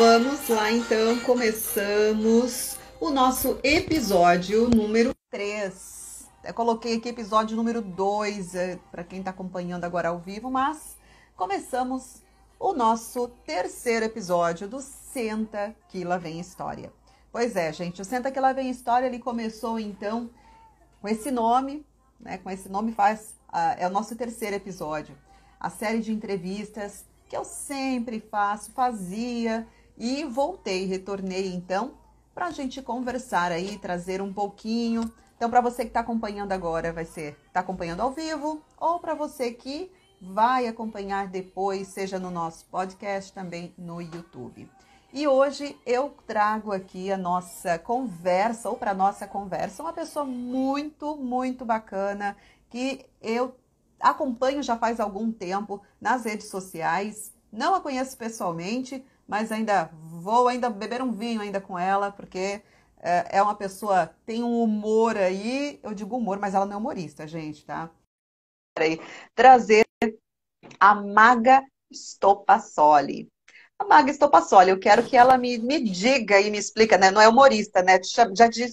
Vamos lá então, começamos o nosso episódio número 3. Eu coloquei aqui episódio número 2 é, para quem está acompanhando agora ao vivo, mas começamos o nosso terceiro episódio do Senta que lá vem história. Pois é, gente, o Senta que lá vem história, ele começou então com esse nome, né? Com esse nome faz uh, é o nosso terceiro episódio, a série de entrevistas que eu sempre faço, fazia e voltei, retornei então para a gente conversar aí, trazer um pouquinho. Então, para você que está acompanhando agora, vai ser está acompanhando ao vivo, ou para você que vai acompanhar depois, seja no nosso podcast, também no YouTube. E hoje eu trago aqui a nossa conversa, ou para nossa conversa, uma pessoa muito, muito bacana que eu acompanho já faz algum tempo nas redes sociais. Não a conheço pessoalmente, mas ainda vou ainda beber um vinho ainda com ela, porque é, é uma pessoa tem um humor aí, eu digo humor, mas ela não é humorista, gente, tá? Trazer a Maga Stopassoli. A Maga Stopassoli, eu quero que ela me, me diga e me explica, né? Não é humorista, né? Já,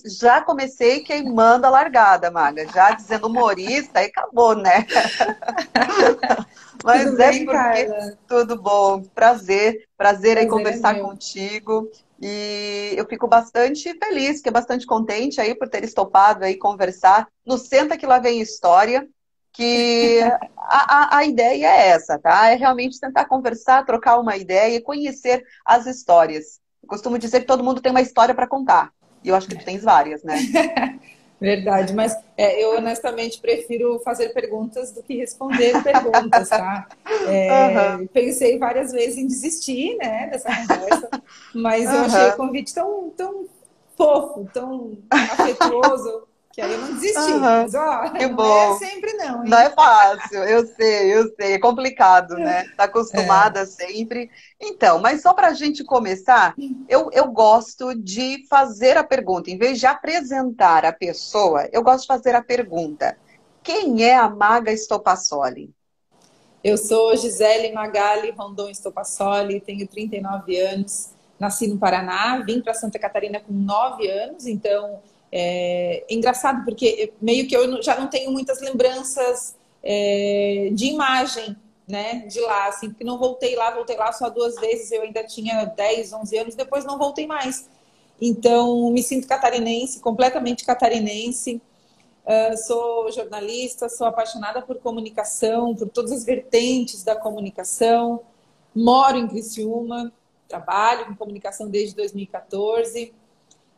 já comecei queimando a largada, Maga. Já dizendo humorista, aí acabou, né? Mas tudo é bem, porque Carla? tudo bom. Prazer, prazer, aí é conversar é contigo. E eu fico bastante feliz, que é bastante contente aí por ter estopado aí conversar no Senta que lá vem história que a, a, a, ideia é essa, tá? É realmente tentar conversar, trocar uma ideia e conhecer as histórias. Eu costumo dizer que todo mundo tem uma história para contar. E eu acho que tu tens várias, né? Verdade, mas é, eu honestamente prefiro fazer perguntas do que responder perguntas, tá? É, uhum. Pensei várias vezes em desistir, né, dessa conversa, mas eu achei o convite tão, tão fofo, tão afetuoso que aí eu não desisti. Uhum. Mas, ó, não bom. é sempre não. Hein? Não é fácil, eu sei, eu sei. É complicado, né? Tá acostumada é. sempre. Então, mas só para a gente começar, eu, eu gosto de fazer a pergunta. Em vez de apresentar a pessoa, eu gosto de fazer a pergunta. Quem é a Maga Stopassoli? Eu sou Gisele Magali Rondon Stopassoli, tenho 39 anos, nasci no Paraná, vim para Santa Catarina com 9 anos, então é engraçado porque meio que eu já não tenho muitas lembranças é, de imagem, né, de lá, assim, porque não voltei lá, voltei lá só duas vezes, eu ainda tinha 10, 11 anos, depois não voltei mais. Então, me sinto catarinense, completamente catarinense. Uh, sou jornalista, sou apaixonada por comunicação, por todas as vertentes da comunicação. Moro em Criciúma, trabalho com comunicação desde 2014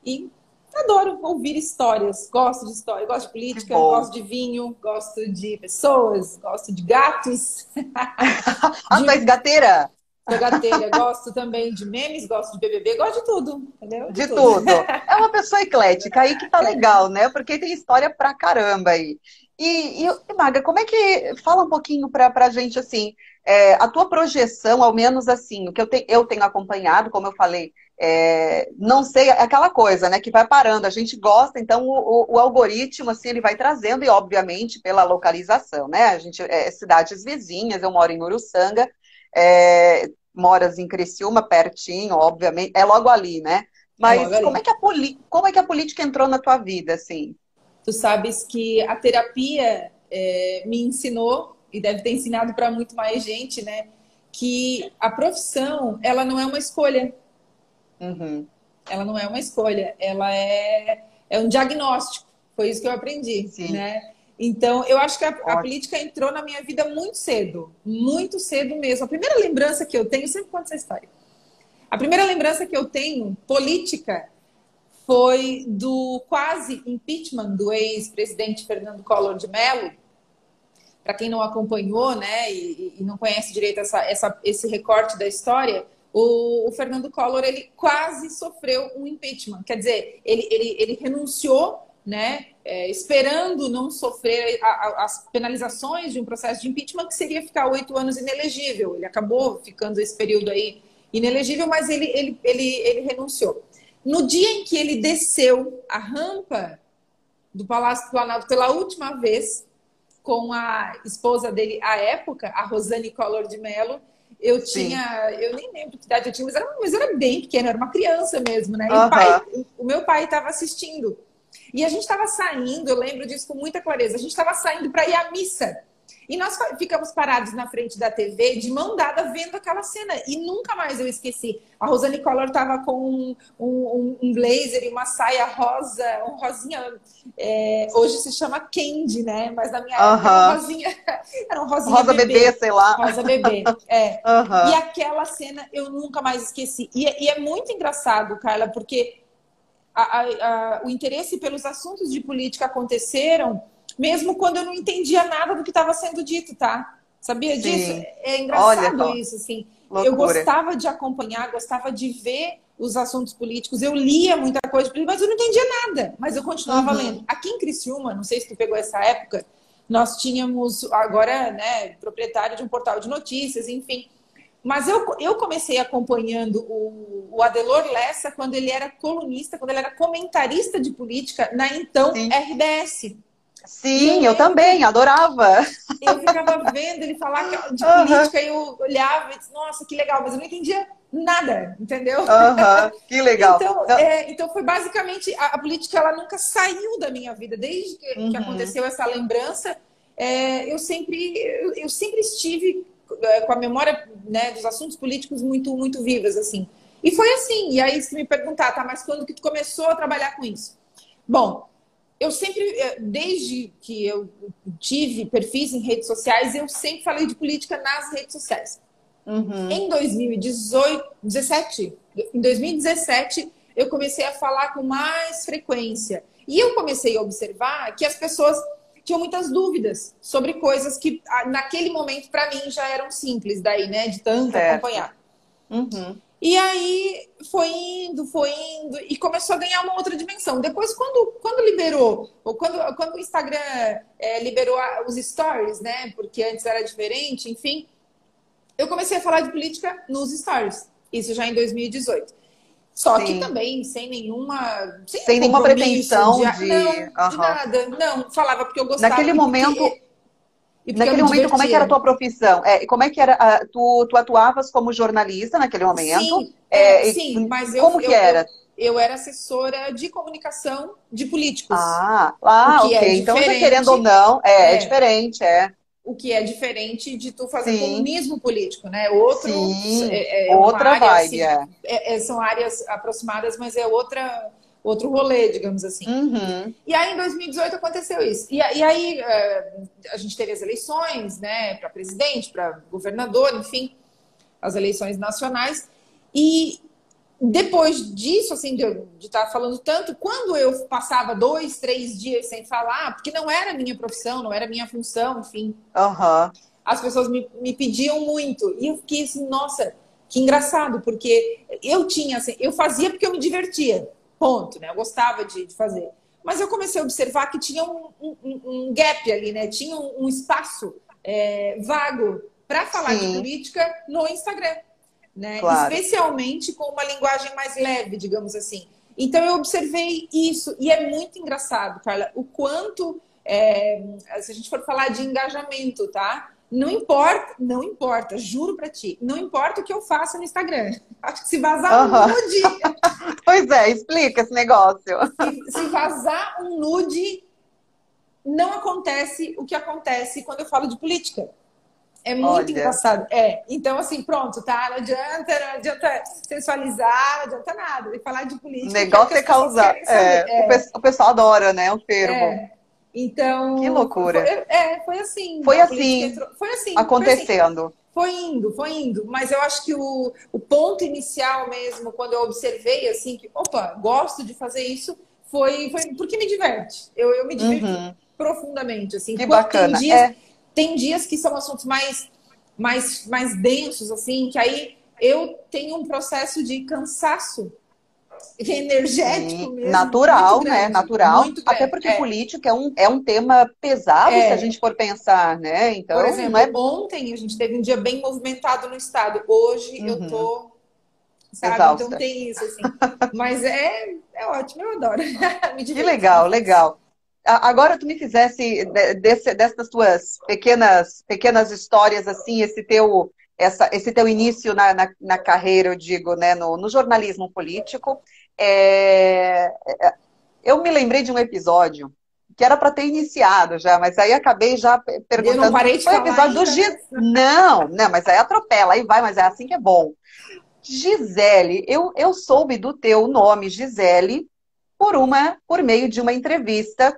e Adoro ouvir histórias, gosto de história, gosto de política, gosto de vinho, gosto de pessoas, gosto de gatos. Ah, tu és gateira? Sou gateira, gosto também de memes, gosto de BBB, gosto de tudo, entendeu? De, de tudo. tudo. É uma pessoa eclética aí que tá legal, né? Porque tem história pra caramba aí. E, e Maga, como é que. Fala um pouquinho pra, pra gente assim, é, a tua projeção, ao menos assim, o que eu, te, eu tenho acompanhado, como eu falei, é, não sei, é aquela coisa, né, que vai parando. A gente gosta, então o, o, o, algoritmo, assim, ele vai trazendo, e obviamente pela localização, né? A gente, é, cidades vizinhas, eu moro em Uruçanga, é, moras em Criciúma, pertinho, obviamente, é logo ali, né? Mas é como, é que a como é que a política entrou na tua vida, assim? Tu sabes que a terapia é, me ensinou, e deve ter ensinado para muito mais gente, né? Que a profissão, ela não é uma escolha Uhum. Ela não é uma escolha, ela é, é um diagnóstico. Foi isso que eu aprendi, Sim. né? Então, eu acho que a, a, política entrou na minha vida muito cedo, muito cedo mesmo. A primeira lembrança que eu tenho, eu sempre conto essa história. A primeira lembrança que eu tenho política foi do quase impeachment do ex-presidente Fernando Collor de Mello. Para quem não acompanhou, né, e, e não conhece direito essa, essa, esse recorte da história, o, o, Fernando Collor ele quase sofreu um impeachment. Quer dizer, ele, ele, ele renunciou, né, é, esperando não sofrer a, a, as penalizações de um processo de impeachment, que seria ficar oito anos inelegível. Ele acabou ficando esse período aí inelegível, mas ele, ele, ele, ele renunciou. No dia em que ele desceu a rampa do Palácio do Planalto pela última vez, com a esposa dele à época, a Rosane Collor de Mello, eu tinha, Sim. eu nem lembro que idade eu tinha, mas era, mas era bem pequena, era uma criança mesmo, né? E o, pai, o meu pai estava assistindo. E a gente estava saindo, eu lembro disso com muita clareza, a gente estava saindo para ir à missa. E nós ficamos parados na frente da TV, de mão dada, vendo aquela cena. E nunca mais eu esqueci. A Rosane Collor estava com um, um, um, blazer e uma saia rosa, um rosinha. É, hoje se chama Candy, né? Mas na minha uh -huh. época era um rosinha. Era um rosinha rosa bebê. bebê, sei lá. Rosa bebê, é. Uh -huh. E aquela cena eu nunca mais esqueci. E, e é muito engraçado, Carla, porque a, a, a, o interesse pelos assuntos de política aconteceram mesmo quando eu não entendia nada do que estava sendo dito, tá? Sabia Sim. disso? É engraçado Olha, isso, assim. Loucura. Eu gostava de acompanhar, gostava de ver os assuntos políticos. Eu lia muita coisa, mas eu não entendia nada. Mas eu continuava uhum. lendo. Aqui em Criciúma, não sei se tu pegou essa época, nós tínhamos agora, né, proprietário de um portal de notícias, enfim. Mas eu, eu comecei acompanhando o, o Adelor Lessa quando ele era colunista, quando ele era comentarista de política na então Sim. RBS. Sim, eu, eu também, adorava. Eu ficava vendo ele falar de política e eu olhava e disse, nossa, que legal, mas eu não entendia nada, entendeu? Uhum, que legal. Então, é, então foi basicamente, a, a, política ela nunca saiu da minha vida, desde que, uhum. que aconteceu essa lembrança, é, eu, sempre, eu, eu, sempre estive é, com a memória né, dos assuntos políticos muito, muito vivas, assim. E foi assim, e aí se me perguntar, tá, mas quando que tu começou a trabalhar com isso? Bom, eu sempre, eh, desde que eu tive perfis em redes sociais, eu sempre falei de política nas redes sociais. Uhum. Em 2018, 17, em 2017, eu comecei a falar com mais frequência. E eu comecei a observar que as pessoas tinham muitas dúvidas sobre coisas que naquele momento para mim já eram simples daí, né, de tanto certo. acompanhar. Uhum. E aí foi indo, foi indo e começou a ganhar uma outra dimensão. Depois, quando, quando liberou, ou quando, quando o Instagram é, liberou os stories, né? Porque antes era diferente, enfim, eu comecei a falar de política nos stories. Isso já em 2018. Só Sim. que também sem nenhuma. Sem, sem nenhuma pretensão de. de... Não, uhum. de nada. Não, falava porque eu gostava. Naquele momento. Porque naquele momento, como é que era a tua profissão? É, como é que era? A, tu, tu atuavas como jornalista naquele momento? Sim, é, sim mas eu. Como que eu, era? Eu, eu, era assessora de comunicação de políticos. Ah, ah ok. É então, querendo ou não, é, é, é, diferente, é. O que é diferente de tu fazer sim. comunismo político, né? Outro, sim. É, é outra área, vibe, assim, é. São áreas aproximadas, mas é outra outro rolê, digamos assim. Uhum. E aí, em 2018, aconteceu isso. E, e aí, é, a gente teve as eleições, né, para presidente, para governador, enfim, as eleições nacionais. E depois disso, assim, de, de estar tá falando tanto, quando eu passava dois, três dias sem falar, porque não era minha profissão, não era minha função, enfim. Uhum. As pessoas me, me pediam muito. E eu fiquei assim, nossa, que engraçado, porque eu tinha, assim, eu fazia porque eu me divertia. Ponto, né? Eu gostava de, de fazer. Mas eu comecei a observar que tinha um, um, um gap ali, né? Tinha um, um espaço é, vago para falar Sim. de política no Instagram, né? Claro. Especialmente com uma linguagem mais leve, digamos assim. Então eu observei isso e é muito engraçado, Carla, o quanto é, se a gente for falar de engajamento, tá? Não importa, não importa, juro pra ti, não importa o que eu faça no Instagram. Acho que se vazar uhum. um nude. pois é, explica esse negócio. Se, se, vazar um nude, não acontece o que acontece quando eu falo de política. É muito Olha. engraçado. É, então assim, pronto, tá? Não adianta, não adianta sensualizar, não adianta nada. E falar de política. O negócio é causar. É, é. O pessoal adora, né? O termo. É. Então. Que loucura. Foi, é, foi assim. Foi assim. Entrou, foi assim. Acontecendo. Foi, assim. foi, indo, foi indo. Mas eu acho que o, o ponto inicial mesmo, quando eu observei assim, que, opa, gosto de fazer isso, foi, foi porque me diverte. Eu, eu me divirto uhum. profundamente. Assim. Que bacana. Tem dias, é. tem dias que são assuntos mais, mais, mais densos, assim, que aí eu tenho um processo de cansaço energético mesmo. Natural, né? Natural. Até porque é. política é um, é um tema pesado é. se a gente for pensar, né? Então, Por exemplo, é... ontem a gente teve um dia bem movimentado no estado. Hoje uhum. eu tô. Sabe? Exausta. Então tem isso, assim. Mas é, é ótimo, eu adoro. que legal, legal. Agora tu me fizesse desse, dessas tuas pequenas, pequenas histórias, assim, esse teu essa, esse teu início na, na, na, carreira, eu digo, né, no, no jornalismo político. É, é eu me lembrei de um episódio que era para ter iniciado já, mas aí acabei já perguntando. Eu não parei de foi falar episódio do Gis... Não, não, mas aí atropela, aí vai, mas é assim que é bom. Gisele, eu, eu soube do teu nome, Gisele, por uma, por meio de uma entrevista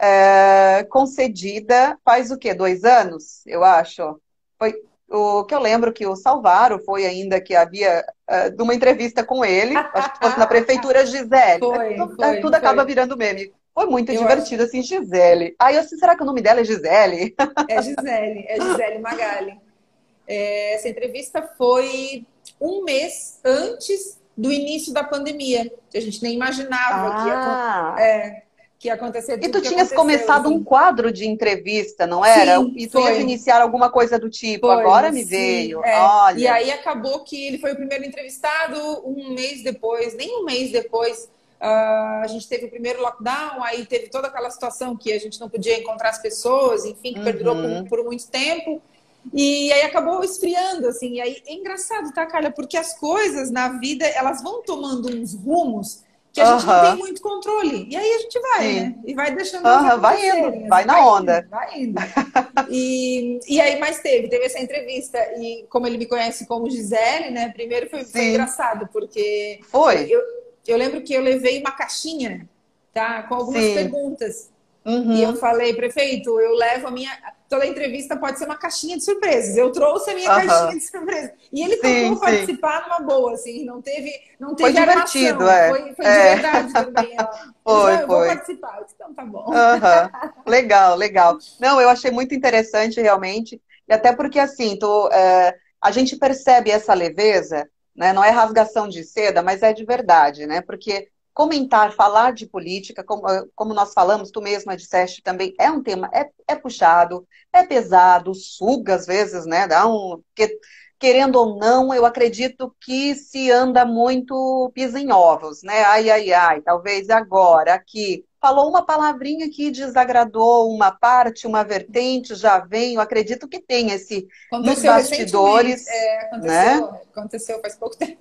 é, concedida faz o quê? Dois anos, eu acho. Foi o que eu lembro que o Salvaro foi ainda que havia uh, de uma entrevista com ele, acho que fosse na prefeitura Gisele. Foi, tudo, foi, tudo acaba virando meme. Foi muito eu divertido, acho... assim, Gisele. Aí eu disse, será que o nome dela é Gisele? É Gisele, é Gisele Magali. É, essa entrevista foi um mês antes do início da pandemia, que a gente nem imaginava ah. que, ia, é, que ia acontecer tudo E tu tinhas começado assim. um quadro de entrevista, não era? Sim, e tu foi. ias iniciar alguma coisa do tipo, foi, agora me sim, veio. É. Olha. E aí acabou que ele foi o primeiro entrevistado um mês depois, nem um mês depois Uh, a gente teve o primeiro lockdown, aí teve toda aquela situação que a gente não podia encontrar as pessoas, enfim, que uhum. perdurou por, por, muito tempo. E aí acabou esfriando, assim. E aí é engraçado, tá, Carla? Porque as coisas na vida, elas vão tomando uns rumos que a gente uhum. não tem muito controle. E aí a gente vai, Sim. né? E vai deixando uhum, vai indo, vai na vai onda. Indo, vai indo. e, e aí, mais teve, teve essa entrevista. E como ele me conhece como Gisele, né? Primeiro foi, foi engraçado, porque... Foi? Eu, eu lembro que eu levei uma caixinha, tá? Com algumas Sim. perguntas. Uhum. E eu falei, prefeito, eu levo a minha. Toda entrevista pode ser uma caixinha de surpresas. Eu trouxe a minha Uhum. caixinha de surpresas. E ele Sim, sim. participar numa boa, assim, não teve, não teve Foi divertido, armação. é. Foi, foi É. de verdade também. Ela, Foi, eu vou foi. participar. Então tá bom. Legal, legal. Não, eu achei muito interessante realmente, e até porque assim, tu, é, a gente percebe essa leveza, né? Não é rasgação de seda, mas é de verdade, né? Porque comentar, falar de política, como, como nós falamos, tu mesma disseste também, é um tema, é, é puxado, é pesado, suga às vezes, né? Dá um. Que, querendo ou não, eu acredito que se anda muito pisa em ovos, né? Ai, ai, ai, talvez agora aqui. Falou uma palavrinha que desagradou uma parte, uma vertente, já vem. Eu acredito que tem esse nos Aconteceu bastidores. recentemente, É, aconteceu, né? aconteceu faz pouco tempo.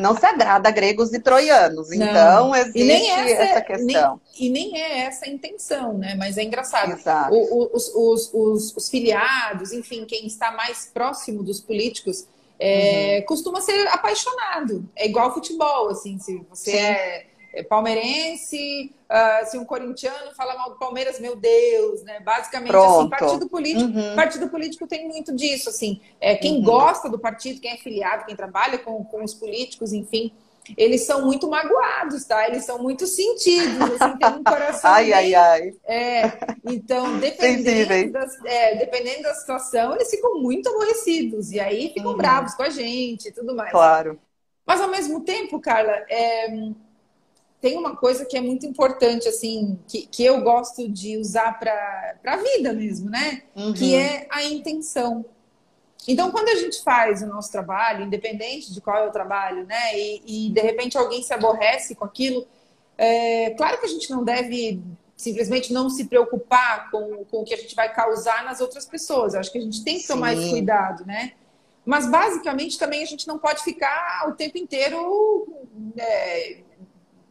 Não se agrada a gregos e troianos. Não. Então, existe E nem essa, essa questão. Nem, e nem é essa a intenção, né? Mas é engraçado. Exato. O- o- os, os- os- os filiados, enfim, quem está mais próximo dos políticos, é, Uhum. costuma ser apaixonado. É igual futebol, assim, se você Sim. é é palmeirense, ah, se um corintiano fala mal do Palmeiras, meu Deus, né? Basicamente, assim, partido político, Uhum. partido político tem muito disso, assim. É, quem Uhum. gosta do partido, quem é filiado, quem trabalha com, com os políticos, enfim, eles são muito magoados, tá? Eles são muito sentidos, assim, tem um coração Ai, bem ai, ai. é, então, dependendo, das, é, dependendo da situação, eles ficam muito aborrecidos. E aí ficam Uhum. bravos com a gente e tudo mais. Claro. Mas ao mesmo tempo, Carla, é, tem uma coisa que é muito importante, assim, que, que eu gosto de usar para a vida mesmo, né? Uhum. Que é a intenção. Então, quando a gente faz o nosso trabalho, independente de qual é o trabalho, né? E, e, de repente alguém se aborrece com aquilo, é, claro que a gente não deve simplesmente não se preocupar com, com o que a gente vai causar nas outras pessoas. Eu acho que a gente tem que tomar Sim. esse cuidado, né? Mas basicamente também a gente não pode ficar o tempo inteiro é,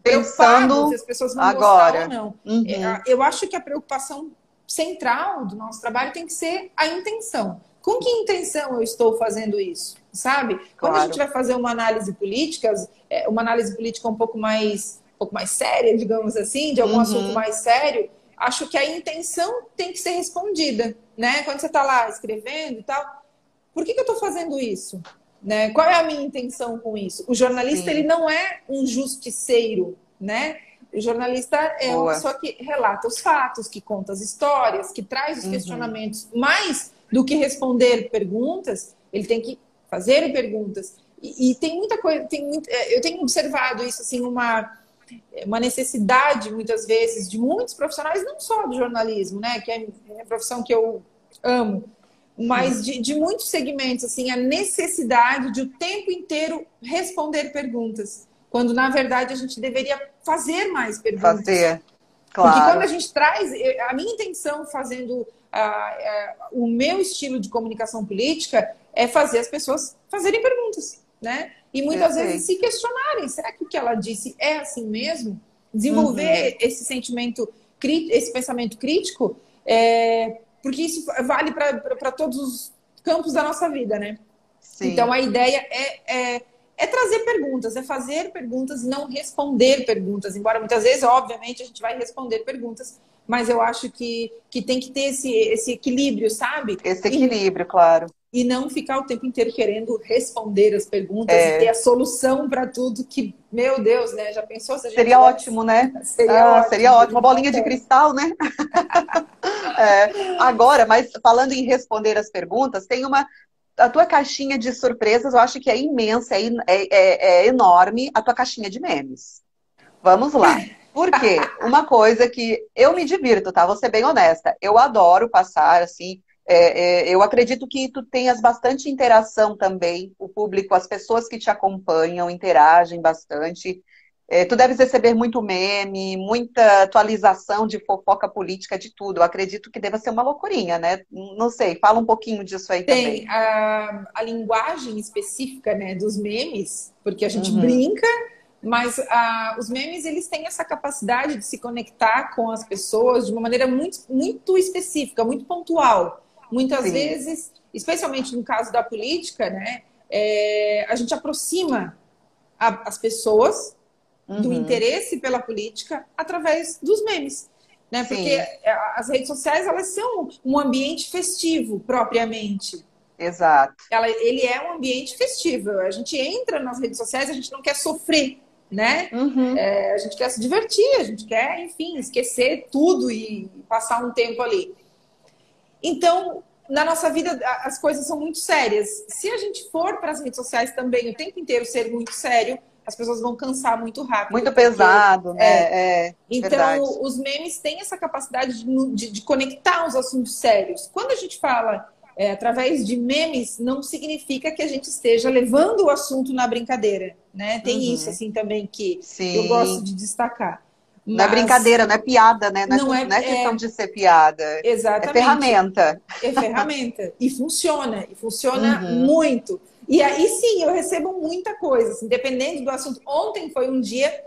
Pensando se as pessoas vão agora. gostar ou não. Uhum. É, Eu acho que a preocupação central do nosso trabalho tem que ser a intenção. Com que intenção eu estou fazendo isso? Sabe? Quando a Claro. gente vai fazer uma análise política, é, uma análise política um pouco mais, um pouco mais séria, digamos assim, de algum Uhum. assunto mais sério, acho que a intenção tem que ser respondida, né? Quando você está lá escrevendo e tal, por que, que eu estou fazendo isso? Né? Qual é a minha intenção com isso? O jornalista Sim. ele não é um justiceiro, né? O jornalista é uma pessoa que relata os fatos, que conta as histórias, que traz os Uhum. questionamentos. Mais do que responder perguntas, ele tem que fazer perguntas. E, e tem muita coisa, tem muito, é, eu tenho observado isso assim uma uma necessidade muitas vezes de muitos profissionais, não só do jornalismo, né, que é a profissão que eu amo, mas de, de muitos segmentos assim a necessidade de o tempo inteiro responder perguntas, quando na verdade a gente deveria fazer mais perguntas. Fazer. Porque quando Claro. a gente traz, eu- a minha intenção fazendo ah, ah, o meu estilo de comunicação política é fazer as pessoas fazerem perguntas, né? E muitas vezes se questionarem, será que o que ela disse é assim mesmo? Desenvolver uhum. esse sentimento, esse pensamento crítico, é, porque isso vale para todos os campos da nossa vida, né? Sim. Então a ideia é, é, é, trazer perguntas, é fazer perguntas e não responder perguntas. Embora muitas vezes, obviamente, a gente vai responder perguntas, mas eu acho que, que tem que ter esse, esse equilíbrio, sabe? Esse equilíbrio, e, claro. E não ficar o tempo inteiro querendo responder as perguntas é. e ter a solução para tudo que, meu Deus, né? Já pensou se Seria ótimo, né? Seria ah, ótimo. Seria ótimo. Uma bolinha de cristal, né? é. Agora, mas falando em responder as perguntas, tem uma a tua caixinha de surpresas, eu acho que é imensa, é, é, é, é enorme a tua caixinha de memes. Vamos lá. Por quê? Uma coisa que eu me divirto, tá? Vou ser bem honesta. Eu adoro passar, assim. É, é, eu acredito que tu tenhas bastante interação também, o público, as pessoas que te acompanham interagem bastante. É, tu deves receber muito meme, muita atualização de fofoca política, de tudo. Eu acredito que deva ser uma loucurinha, né? Não sei, fala um pouquinho disso aí Tem também. A, a linguagem específica né, dos memes, porque a gente uhum. brinca, mas uh, os memes eles têm essa capacidade de se conectar com as pessoas de uma maneira muito, muito específica, muito pontual. Muitas Sim. vezes, especialmente no caso da política, né, é, a gente aproxima a, as pessoas uhum. do interesse pela política através dos memes. Né? Porque Sim. as redes sociais elas são um ambiente festivo propriamente. Exato. Ela, ele é um ambiente festivo. A gente entra nas redes sociais, a gente não quer sofrer, né? Uhum. É, a gente quer se divertir, a gente quer, enfim, esquecer tudo e passar um tempo ali. Então, na nossa vida, as coisas são muito sérias. Se a gente for para as redes sociais também o tempo inteiro ser muito sério, as pessoas vão cansar muito rápido. Muito porque, pesado, né? É, é então, verdade. os memes têm essa capacidade de, de, de, conectar os assuntos sérios. Quando a gente fala é, através de memes, não significa que a gente esteja levando o assunto na brincadeira, né? Tem uhum. isso, assim, também que Sim. eu gosto de destacar. Mas... Não é brincadeira, não é piada, né? Não, não é, não é questão é... de ser piada. Exatamente. É ferramenta. É ferramenta. E funciona. E funciona uhum. muito. E aí sim, eu recebo muita coisa, assim, dependendo do assunto. Ontem foi um dia,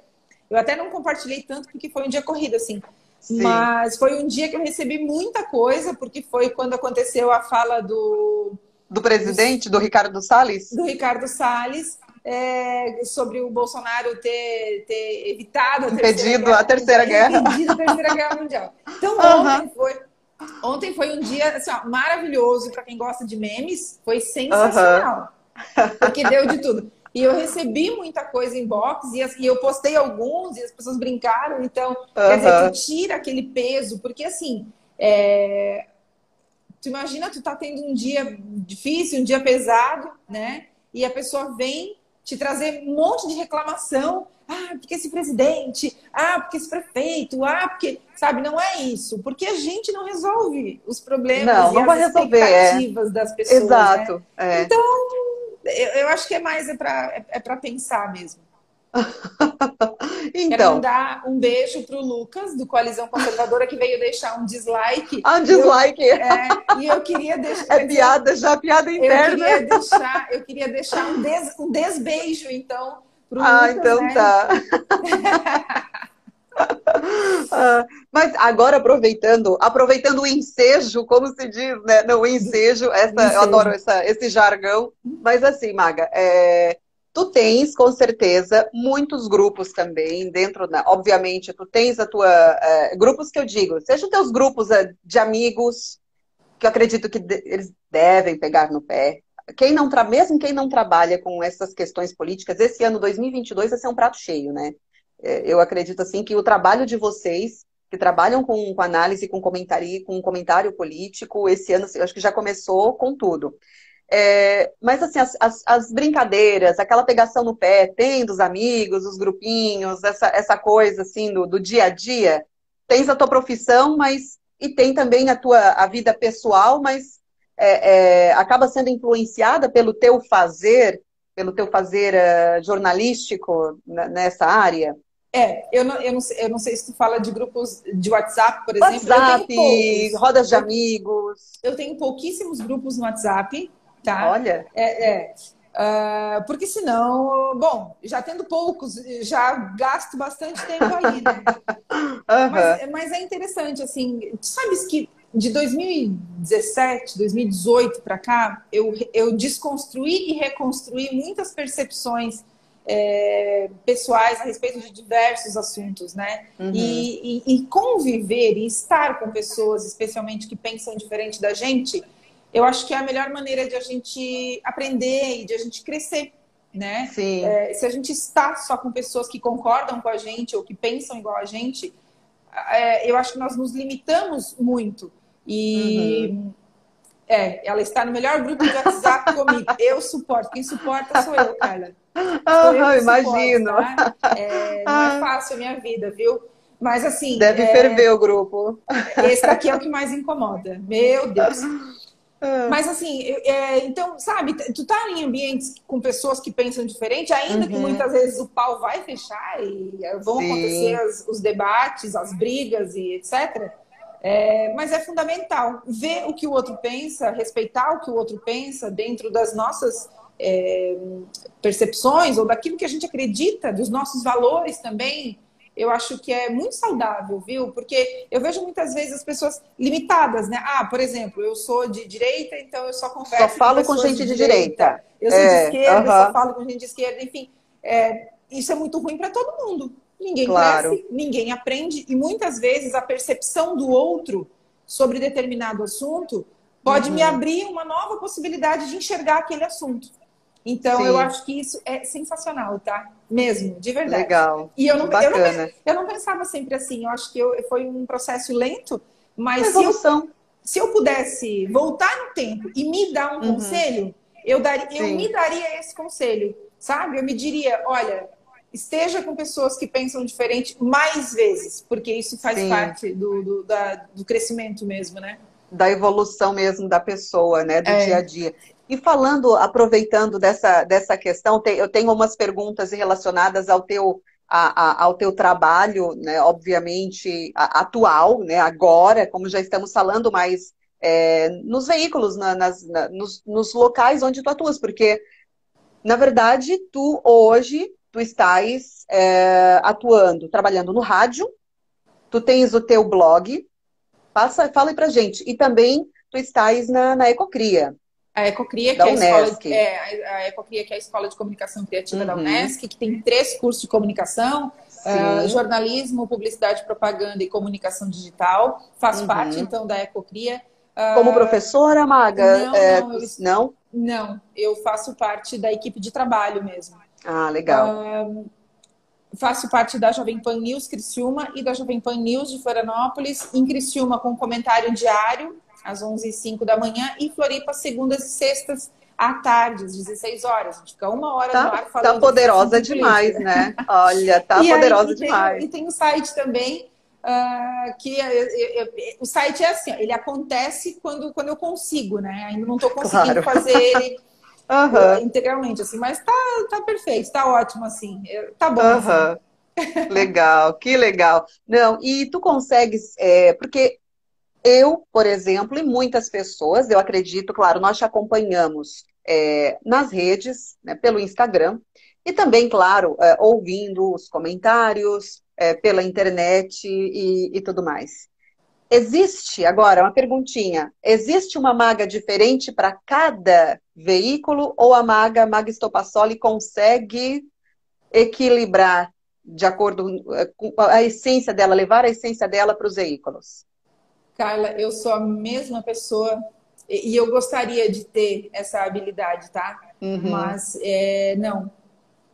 eu até não compartilhei tanto porque foi um dia corrido, assim. Sim. Mas foi um dia que eu recebi muita coisa, porque foi quando aconteceu a fala do. Do presidente, do, do Ricardo Salles? Do Ricardo Salles. É, sobre o Bolsonaro ter, ter evitado a impedido terceira a terceira guerra, impedido a terceira guerra mundial. Então ontem foi ontem foi um dia assim, ó, maravilhoso para quem gosta de memes, foi sensacional. Porque deu de tudo. E eu recebi muita coisa em box e, eu postei alguns e as pessoas brincaram. Então, uhum. quer dizer, tu tira aquele peso, porque assim, é... tu imagina, tu tá tendo um dia difícil, um dia pesado, né? E a pessoa vem te trazer um monte de reclamação. Ah, porque esse presidente, ah, porque esse prefeito, ah, porque, sabe, não é isso. Porque a gente não resolve os problemas não, e não as vai resolver, é. expectativas é. das pessoas. Né? Exato. Né? É. Então, eu, eu acho que é mais é para é, é para pensar mesmo. então. Quero mandar um beijo pro Lucas, do Coalizão Conservadora, que veio deixar um dislike. Ah, um dislike. Eu, é, e eu queria deixar. É piada, já piada interna. Eu queria deixar, eu queria deixar um, des, um desbeijo, então, pro ah, Lucas. Ah, então né? tá. Ah, mas agora aproveitando, aproveitando o ensejo, como se diz, né? Não, o ensejo, essa, ensejo. eu adoro essa, esse jargão. Mas assim, Maga, é, tu tens com certeza muitos grupos também dentro, da, obviamente, tu tens a tua é, grupos que eu digo, sejam teus grupos é, de amigos, que eu acredito que de, eles devem pegar no pé. Quem não mesmo quem não trabalha com essas questões políticas, esse ano 2022 vai ser um prato cheio, né? É, eu acredito assim que o trabalho de vocês que trabalham com, com análise, com comentário, com comentário político, esse ano eu acho que já começou com tudo. É, mas assim, as, as, as, brincadeiras, aquela pegação no pé, tem dos amigos, os grupinhos, essa, essa coisa assim do, do dia a dia, tens a tua profissão, mas e tem também a tua a vida pessoal, mas é, é, acaba sendo influenciada pelo teu fazer, pelo teu fazer uh, jornalístico nessa área. É, eu não, eu, não, eu não sei se tu fala de grupos de WhatsApp, por exemplo. WhatsApp, rodas de amigos. Eu tenho pouquíssimos grupos no WhatsApp. Tá? Olha. É, é. Uh, porque senão, bom, já tendo poucos, já gasto bastante tempo aí, né? Uhum. Mas, mas, é interessante, assim, sabes que de 2017, 2018 para cá, eu, eu desconstruí e reconstruí muitas percepções é, pessoais a respeito de diversos assuntos, né? Uhum. E, e, e, conviver e estar com pessoas, especialmente que pensam diferente da gente, eu acho que é a melhor maneira de a gente aprender e de a gente crescer, né? É, se a gente está só com pessoas que concordam com a gente ou que pensam igual a gente, é, eu acho que nós nos limitamos muito. E uhum. é, ela está no melhor grupo de WhatsApp comigo. Eu suporto. Quem suporta sou eu, Carla. Ah, imagino. Suporto, tá? é, não é fácil a minha vida, viu? Mas assim. Deve é... ferver o grupo. Esse daqui é o que mais incomoda. Meu Deus. Ah. Mas assim, é, então, sabe, tu tá em ambientes com pessoas que pensam diferente, ainda uhum. que muitas vezes o pau vai fechar e vão Sim. acontecer as, os debates, as brigas e etc. É, mas é fundamental ver o que o outro pensa, respeitar o que o outro pensa dentro das nossas é, percepções ou daquilo que a gente acredita, dos nossos valores também, eu acho que é muito saudável, viu? Porque eu vejo muitas vezes as pessoas limitadas, né? Ah, por exemplo, eu sou de direita, então eu só converso só falo com, com gente de, de direita. direita. Eu sou é, de esquerda, uh -huh. eu só falo com gente de esquerda, enfim. É, isso é muito ruim para todo mundo. Ninguém claro. cresce, ninguém aprende e muitas vezes a percepção do outro sobre determinado assunto pode uhum. me abrir uma nova possibilidade de enxergar aquele assunto. Então, Sim. eu acho que isso é sensacional, tá? Mesmo, de verdade. Legal. E eu não, eu não, eu não pensava sempre assim. Eu acho que eu, foi um processo lento, mas se eu, se eu, pudesse voltar no tempo e me dar um uhum. conselho, eu, daria, eu me daria esse conselho, sabe? Eu me diria, olha, esteja com pessoas que pensam diferente mais vezes, porque isso faz Sim. parte do, do, da, do crescimento mesmo, né? Da evolução mesmo da pessoa, né? Do é. dia a dia. E falando, aproveitando dessa, dessa questão, eu tenho umas perguntas relacionadas ao teu, a, a, ao teu trabalho, né, obviamente, atual, né, agora, como já estamos falando, mas é, nos veículos, na, nas, na, nos, nos locais onde tu atuas, porque, na verdade, tu hoje, tu estás é, atuando, trabalhando no rádio, tu tens o teu blog, passa, fala pra gente, e também tu estás na, na Ecocria. A Ecocria, que é a, escola, é, a Ecocria, que é a Escola de Comunicação Criativa uhum. da Unesc, que tem três cursos de comunicação, uh, jornalismo, publicidade, propaganda e comunicação digital. Faço uhum. parte, então, da Ecocria. Uh, Como professora, Maga? Não, é, não, eu, não? Não, eu faço parte da equipe de trabalho mesmo. Ah, legal. Uh, faço parte da Jovem Pan News Criciúma e da Jovem Pan News de Florianópolis, em Criciúma com comentário diário às 11h05 da manhã, e Floripa, segundas e sextas à tarde, às 16 horas. A gente fica uma hora tá, no ar falando. Tá poderosa de demais, né? Olha, tá e poderosa aí, demais. Tem, e tem o site também. Uh, que eu, eu, eu, o site é assim, ele acontece quando, quando eu consigo, né? Ainda não estou conseguindo claro. fazer ele uhum. integralmente, assim, mas tá, tá perfeito, tá ótimo, assim, tá bom. Uhum. Assim. legal, que legal. Não, e tu consegues, é, porque eu, por exemplo, e muitas pessoas, eu acredito, claro, nós te acompanhamos é, nas redes, né, pelo Instagram, e também, claro, é, ouvindo os comentários é, pela internet e, e, tudo mais. Existe, agora, uma perguntinha: existe uma maga diferente para cada veículo ou a maga Estopassoli consegue equilibrar de acordo é, com a essência dela, levar a essência dela para os veículos? Carla, eu sou a mesma pessoa e eu gostaria de ter essa habilidade, tá? Uhum. Mas é, não.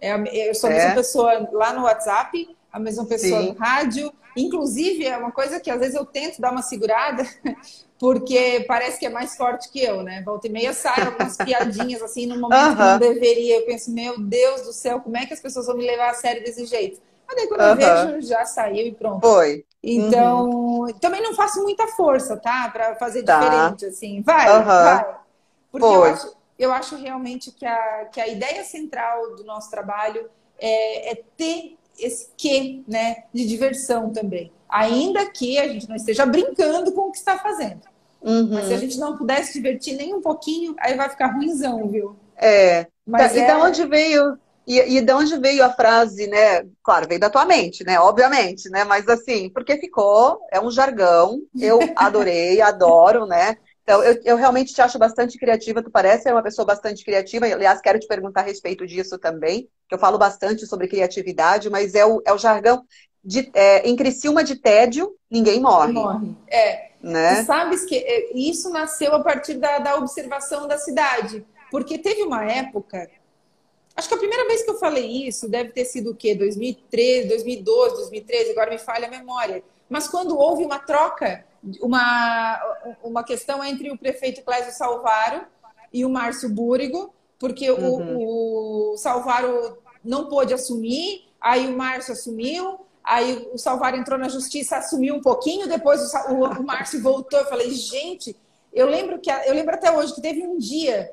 É, eu sou a mesma é? pessoa lá no WhatsApp, a mesma pessoa Sim. no rádio. Inclusive, é uma coisa que às vezes eu tento dar uma segurada, porque parece que é mais forte que eu, né? Volta e meia sai algumas piadinhas assim no momento uhum. que não deveria. Eu penso, meu Deus do céu, como é que as pessoas vão me levar a sério desse jeito? Mas daí quando uhum. eu vejo, já saiu e pronto. Foi. Então, uhum. também não faço muita força, tá? Para fazer tá. diferente, assim. Vai, uhum. vai. Porque eu acho, eu acho, realmente que a, que a ideia central do nosso trabalho é, é ter esse quê, né, de diversão também. Ainda que a gente não esteja brincando com o que está fazendo. Uhum. Mas se a gente não puder se divertir nem um pouquinho, aí vai ficar ruimzão, viu? É. Mas e é... da onde veio e, e de onde veio a frase, né? Claro, veio da tua mente, né? Obviamente, né? Mas assim, porque ficou, é um jargão, eu adorei, adoro, né? Então, eu, eu realmente te acho bastante criativa, tu parece ser uma pessoa bastante criativa. Aliás, quero te perguntar a respeito disso também, que eu falo bastante sobre criatividade, mas é o, é o jargão de, é, em Criciúma de tédio, ninguém morre. Morre, é. Né? Tu sabes que é, isso nasceu a partir da, da observação da cidade. Porque teve uma época Acho que a primeira vez que eu falei isso deve ter sido o quê? 2013, 2012, 2013, agora me falha a memória. Mas quando houve uma troca, uma, uma questão entre o prefeito Clésio Salvaro e o Márcio Búrigo, porque uhum. o, o Salvaro não pôde assumir, aí o Márcio assumiu, aí o Salvaro entrou na justiça, assumiu um pouquinho, depois o, o, o Márcio voltou. Eu falei, gente, eu lembro que eu lembro até hoje que teve um dia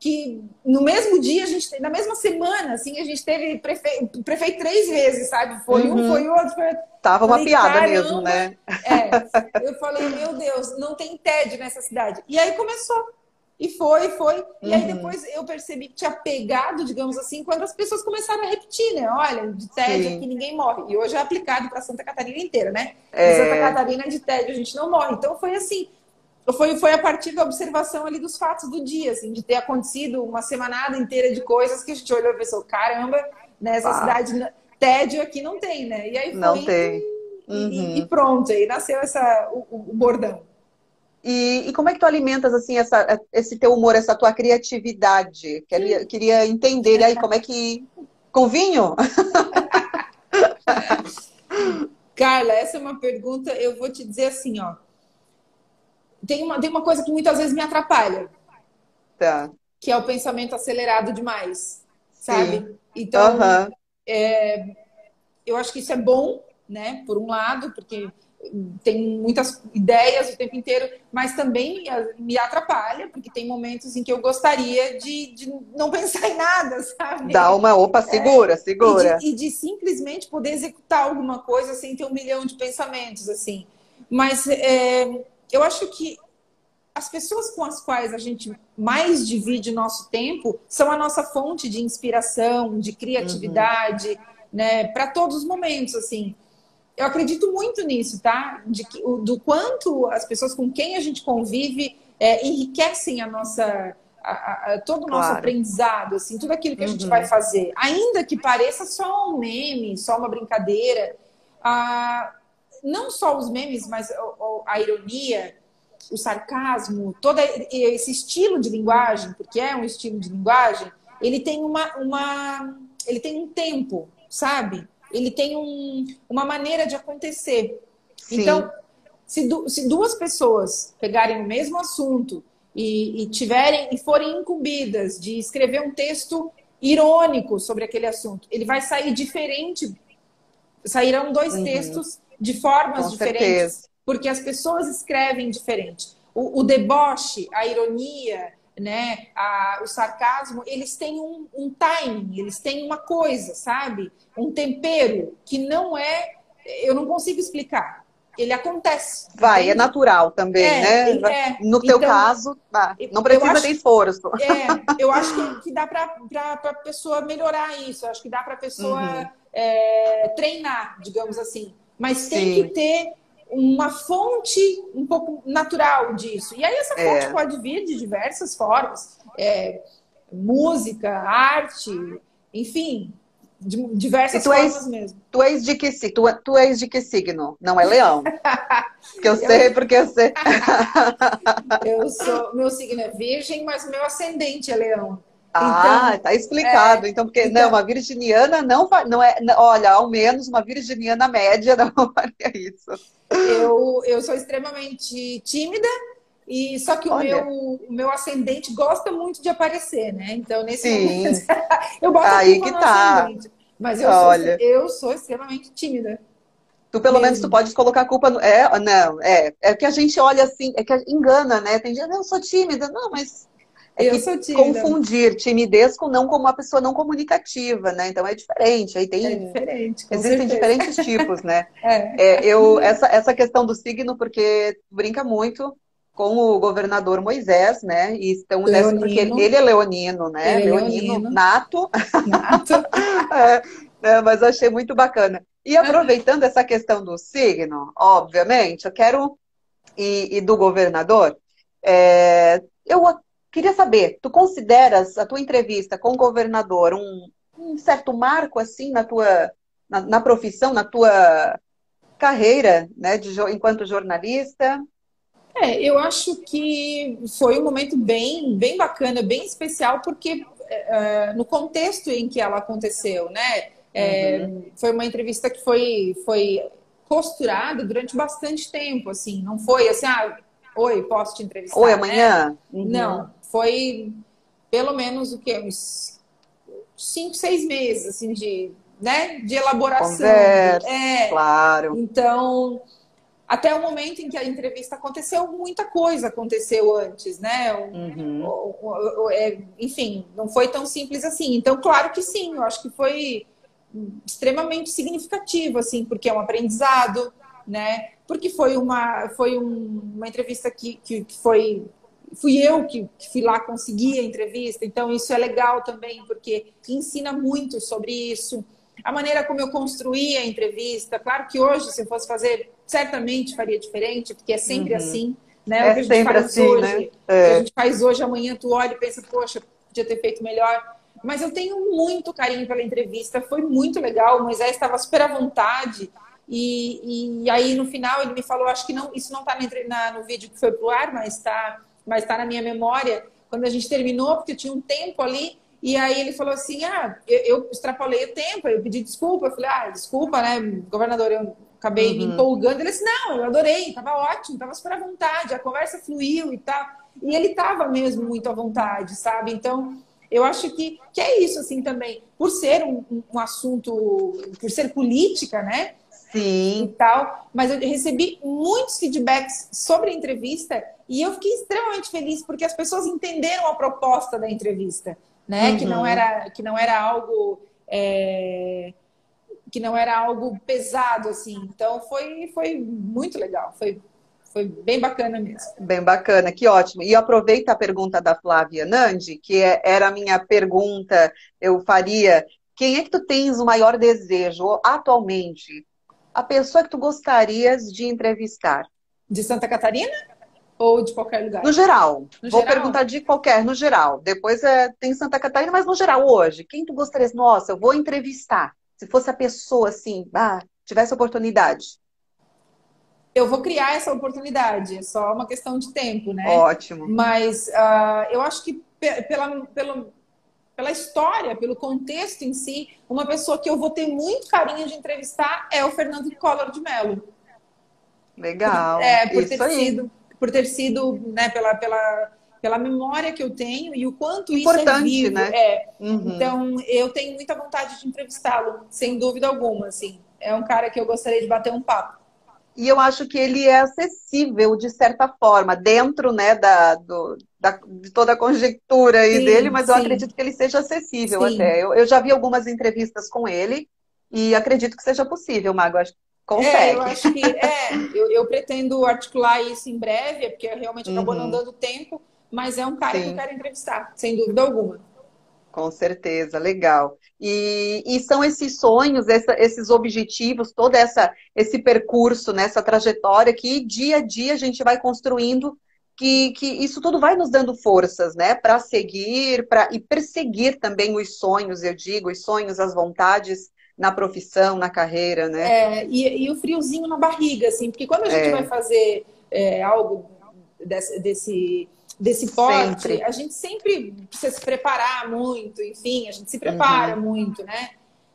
que no mesmo dia, a gente, na mesma semana, assim, a gente teve prefeito, prefeito três vezes, sabe? Foi uhum. um, foi outro. Foi... Tava uma falei, piada mesmo, né? É. Eu falei, meu Deus, não tem tédio nessa cidade. E aí começou. E foi, foi. E aí uhum. depois eu percebi que tinha pegado, digamos assim, quando as pessoas começaram a repetir, né? Olha, de tédio Sim. aqui ninguém morre. E hoje é aplicado para Santa Catarina inteira, né? É... Santa Catarina de tédio a gente não morre. Então foi assim foi, foi a partir da observação ali dos fatos do dia, assim, de ter acontecido uma semanada inteira de coisas que a gente olhou e pensou, caramba, nessa ah. cidade tédio aqui não tem, né? E aí foi não tem. Uhum. E, e, pronto, aí nasceu essa, o, o bordão. E, e, como é que tu alimentas assim essa, esse teu humor, essa tua criatividade? Queria, queria entender aí como é que. Com vinho? Carla, essa é uma pergunta, eu vou te dizer assim, ó tem uma, tem uma coisa que muitas vezes me atrapalha. Tá. Que é o pensamento acelerado demais, sabe? Sim. Então, uhum. é, eu acho que isso é bom, né? Por um lado, porque tem muitas ideias o tempo inteiro, mas também me atrapalha, porque tem momentos em que eu gostaria de, de não pensar em nada, sabe? Dá uma opa, segura, é, segura. E de, e de, simplesmente poder executar alguma coisa sem ter um milhão de pensamentos, assim. Mas é, eu acho que as pessoas com as quais a gente mais divide nosso tempo são a nossa fonte de inspiração, de criatividade, uhum. né, para todos os momentos, assim. Eu acredito muito nisso, tá? De que, do quanto as pessoas com quem a gente convive é, enriquecem a nossa a, a, todo o nosso claro. aprendizado, assim, tudo aquilo que a gente vai uhum. fazer, ainda que pareça só um meme, só uma brincadeira, a, não só os memes, mas a ironia, o sarcasmo, todo esse estilo de linguagem, porque é um estilo de linguagem, ele tem uma, uma ele tem um tempo, sabe? Ele tem um, uma maneira de acontecer. Sim. Então, se, du, se, duas pessoas pegarem o mesmo assunto e, e tiverem e forem incumbidas de escrever um texto irônico sobre aquele assunto, ele vai sair diferente. Sairão dois uhum. textos de formas Com diferentes, certeza. porque as pessoas escrevem diferente. O, o deboche, a ironia, né, a, o sarcasmo, eles têm um, um timing, eles têm uma coisa, sabe? Um tempero que não é, eu não consigo explicar. Ele acontece. Vai, entende? é natural também, é, né? É. No teu então, caso, não precisa acho, ter esforço. É, eu acho que, que dá para a pessoa melhorar isso. Eu acho que dá para a pessoa uhum. é, treinar, digamos assim. Mas tem Sim. que ter uma fonte um pouco natural disso. E aí essa fonte é. pode vir de diversas formas. É, música, arte, enfim, de diversas formas és, mesmo. Tu és de que tu, tu és de que signo? Não é leão? que eu sei porque eu sei. eu sou, meu signo é virgem, mas o meu ascendente é leão. Ah, então, tá explicado. É, então, porque então, não, uma virginiana não, não é. Olha, ao menos uma virginiana média não faria isso. Eu, eu sou extremamente tímida, e só que o meu, o meu ascendente gosta muito de aparecer, né? Então, nesse Sim. momento, eu boto Aí que tá. Ascendente. Mas eu Olha. sou, eu sou extremamente tímida. Tu, pelo Mesmo. menos, tu pode colocar a culpa no. É, não, é. É que a gente olha assim, é que engana, né? Tem gente, eu sou tímida. Não, mas é eu sou tímida. confundir timidez com não como uma pessoa não comunicativa, né? Então é diferente. Aí tem é diferente. Existem certeza. diferentes tipos, né? é. é. eu essa essa questão do signo porque brinca muito com o governador Moisés, né? E estão nessa, porque ele é leonino, né? Ele é leonino, leonino. nato. Nato. é, é, mas achei muito bacana. E aproveitando essa questão do signo, obviamente, eu quero. E, e do governador, é, eu queria saber, tu consideras a tua entrevista com o governador um, um certo marco assim na tua na, na, profissão, na tua carreira, né, de, enquanto jornalista? É, eu acho que foi um momento bem, bem bacana, bem especial, porque é, no contexto em que ela aconteceu, né? É, uhum. Foi uma entrevista que foi, foi costurada durante bastante tempo, assim. Não foi assim, ah, oi, posso te entrevistar? Oi, amanhã? Né? Uhum. Não, foi pelo menos o quê? Uns cinco, seis meses, assim, de, né? de elaboração. Conversa, é, claro. Então, até o momento em que a entrevista aconteceu, muita coisa aconteceu antes, né? Uhum. É, enfim, não foi tão simples assim. Então, claro que sim, eu acho que foi extremamente significativo, assim, porque é um aprendizado, né? Porque foi uma, foi um, uma entrevista que, que, que, foi. Fui eu que, que fui lá conseguir a entrevista, então isso é legal também, porque ensina muito sobre isso. A maneira como eu construí a entrevista, claro que hoje, se eu fosse fazer, certamente faria diferente, porque é sempre uhum. assim. Né? É o que a gente faz assim, hoje, né? É. O que a gente faz hoje, amanhã tu olha e pensa, poxa, podia ter feito melhor. Mas eu tenho muito carinho pela entrevista, foi muito legal. O Moisés estava super à vontade. E, e aí no final ele me falou, acho que não, isso não está no vídeo que foi pro ar, mas está mas tá na minha memória. Quando a gente terminou, porque tinha um tempo ali, e aí ele falou assim: ah, eu, eu extrapolei o tempo, eu pedi desculpa. Eu falei, ah, desculpa, né, governador, eu acabei uhum. me empolgando. Ele disse, não, eu adorei, estava ótimo, estava super à vontade, a conversa fluiu e tal. E ele estava mesmo muito à vontade, sabe? Então, eu acho que, que é isso, assim, também. Por ser um, um assunto, por ser política, né? Sim. E tal. Mas eu recebi muitos feedbacks sobre a entrevista e eu fiquei extremamente feliz porque as pessoas entenderam a proposta da entrevista, né? Uhum. Que não era, que não era algo. É... que não era algo pesado, assim. Então foi, foi muito legal. Foi foi bem bacana mesmo. Bem bacana, que ótimo. E aproveita a pergunta da Flávia Nandi, que é, era a minha pergunta, eu faria. Quem é que tu tens o maior desejo atualmente? A pessoa que tu gostarias de entrevistar? De Santa Catarina? Ou de qualquer lugar? No geral. No Vou geral? perguntar de qualquer, no geral. Depois é, tem Santa Catarina, mas no geral, hoje. Quem tu gostarias? Nossa, eu vou entrevistar. Se fosse a pessoa assim, ah, tivesse oportunidade eu vou criar essa oportunidade, é só uma questão de tempo, né? Ótimo. Mas uh, eu acho que pela, pela, pela história, pelo contexto em si, uma pessoa que eu vou ter muito carinho de entrevistar é o Fernando Collor de Mello. Legal. É, por Isso ter aí. sido, por ter sido, né, pela, pela, pela memória que eu tenho e o quanto Importante, isso é vivo. né? É. Uhum. Então, eu tenho muita vontade de entrevistá-lo, sem dúvida alguma, assim. É um cara que eu gostaria de bater um papo. E eu acho que ele é acessível, de certa forma, dentro né, da, do, da, de toda a conjectura aí sim, dele, mas sim. eu acredito que ele seja acessível sim. até. Eu, eu, já vi algumas entrevistas com ele e acredito que seja possível, Mago. Acho que consegue. É, eu acho que é, eu, eu, pretendo articular isso em breve, é porque realmente acabou uhum. não dando tempo, mas é um cara que eu quero entrevistar, sem dúvida alguma. Com certeza, legal. E, e são esses sonhos, essa, esses objetivos, todo essa, esse percurso, nessa né, trajetória que dia a dia a gente vai construindo, que, que isso tudo vai nos dando forças, né, para seguir pra, e perseguir também os sonhos, eu digo, os sonhos, as vontades na profissão, na carreira, né? É, e, e o friozinho na barriga, assim, porque quando a gente é. vai fazer é, algo desse, desse desse porte, sempre. a gente sempre precisa se preparar muito, enfim, a gente se prepara uhum. muito, né?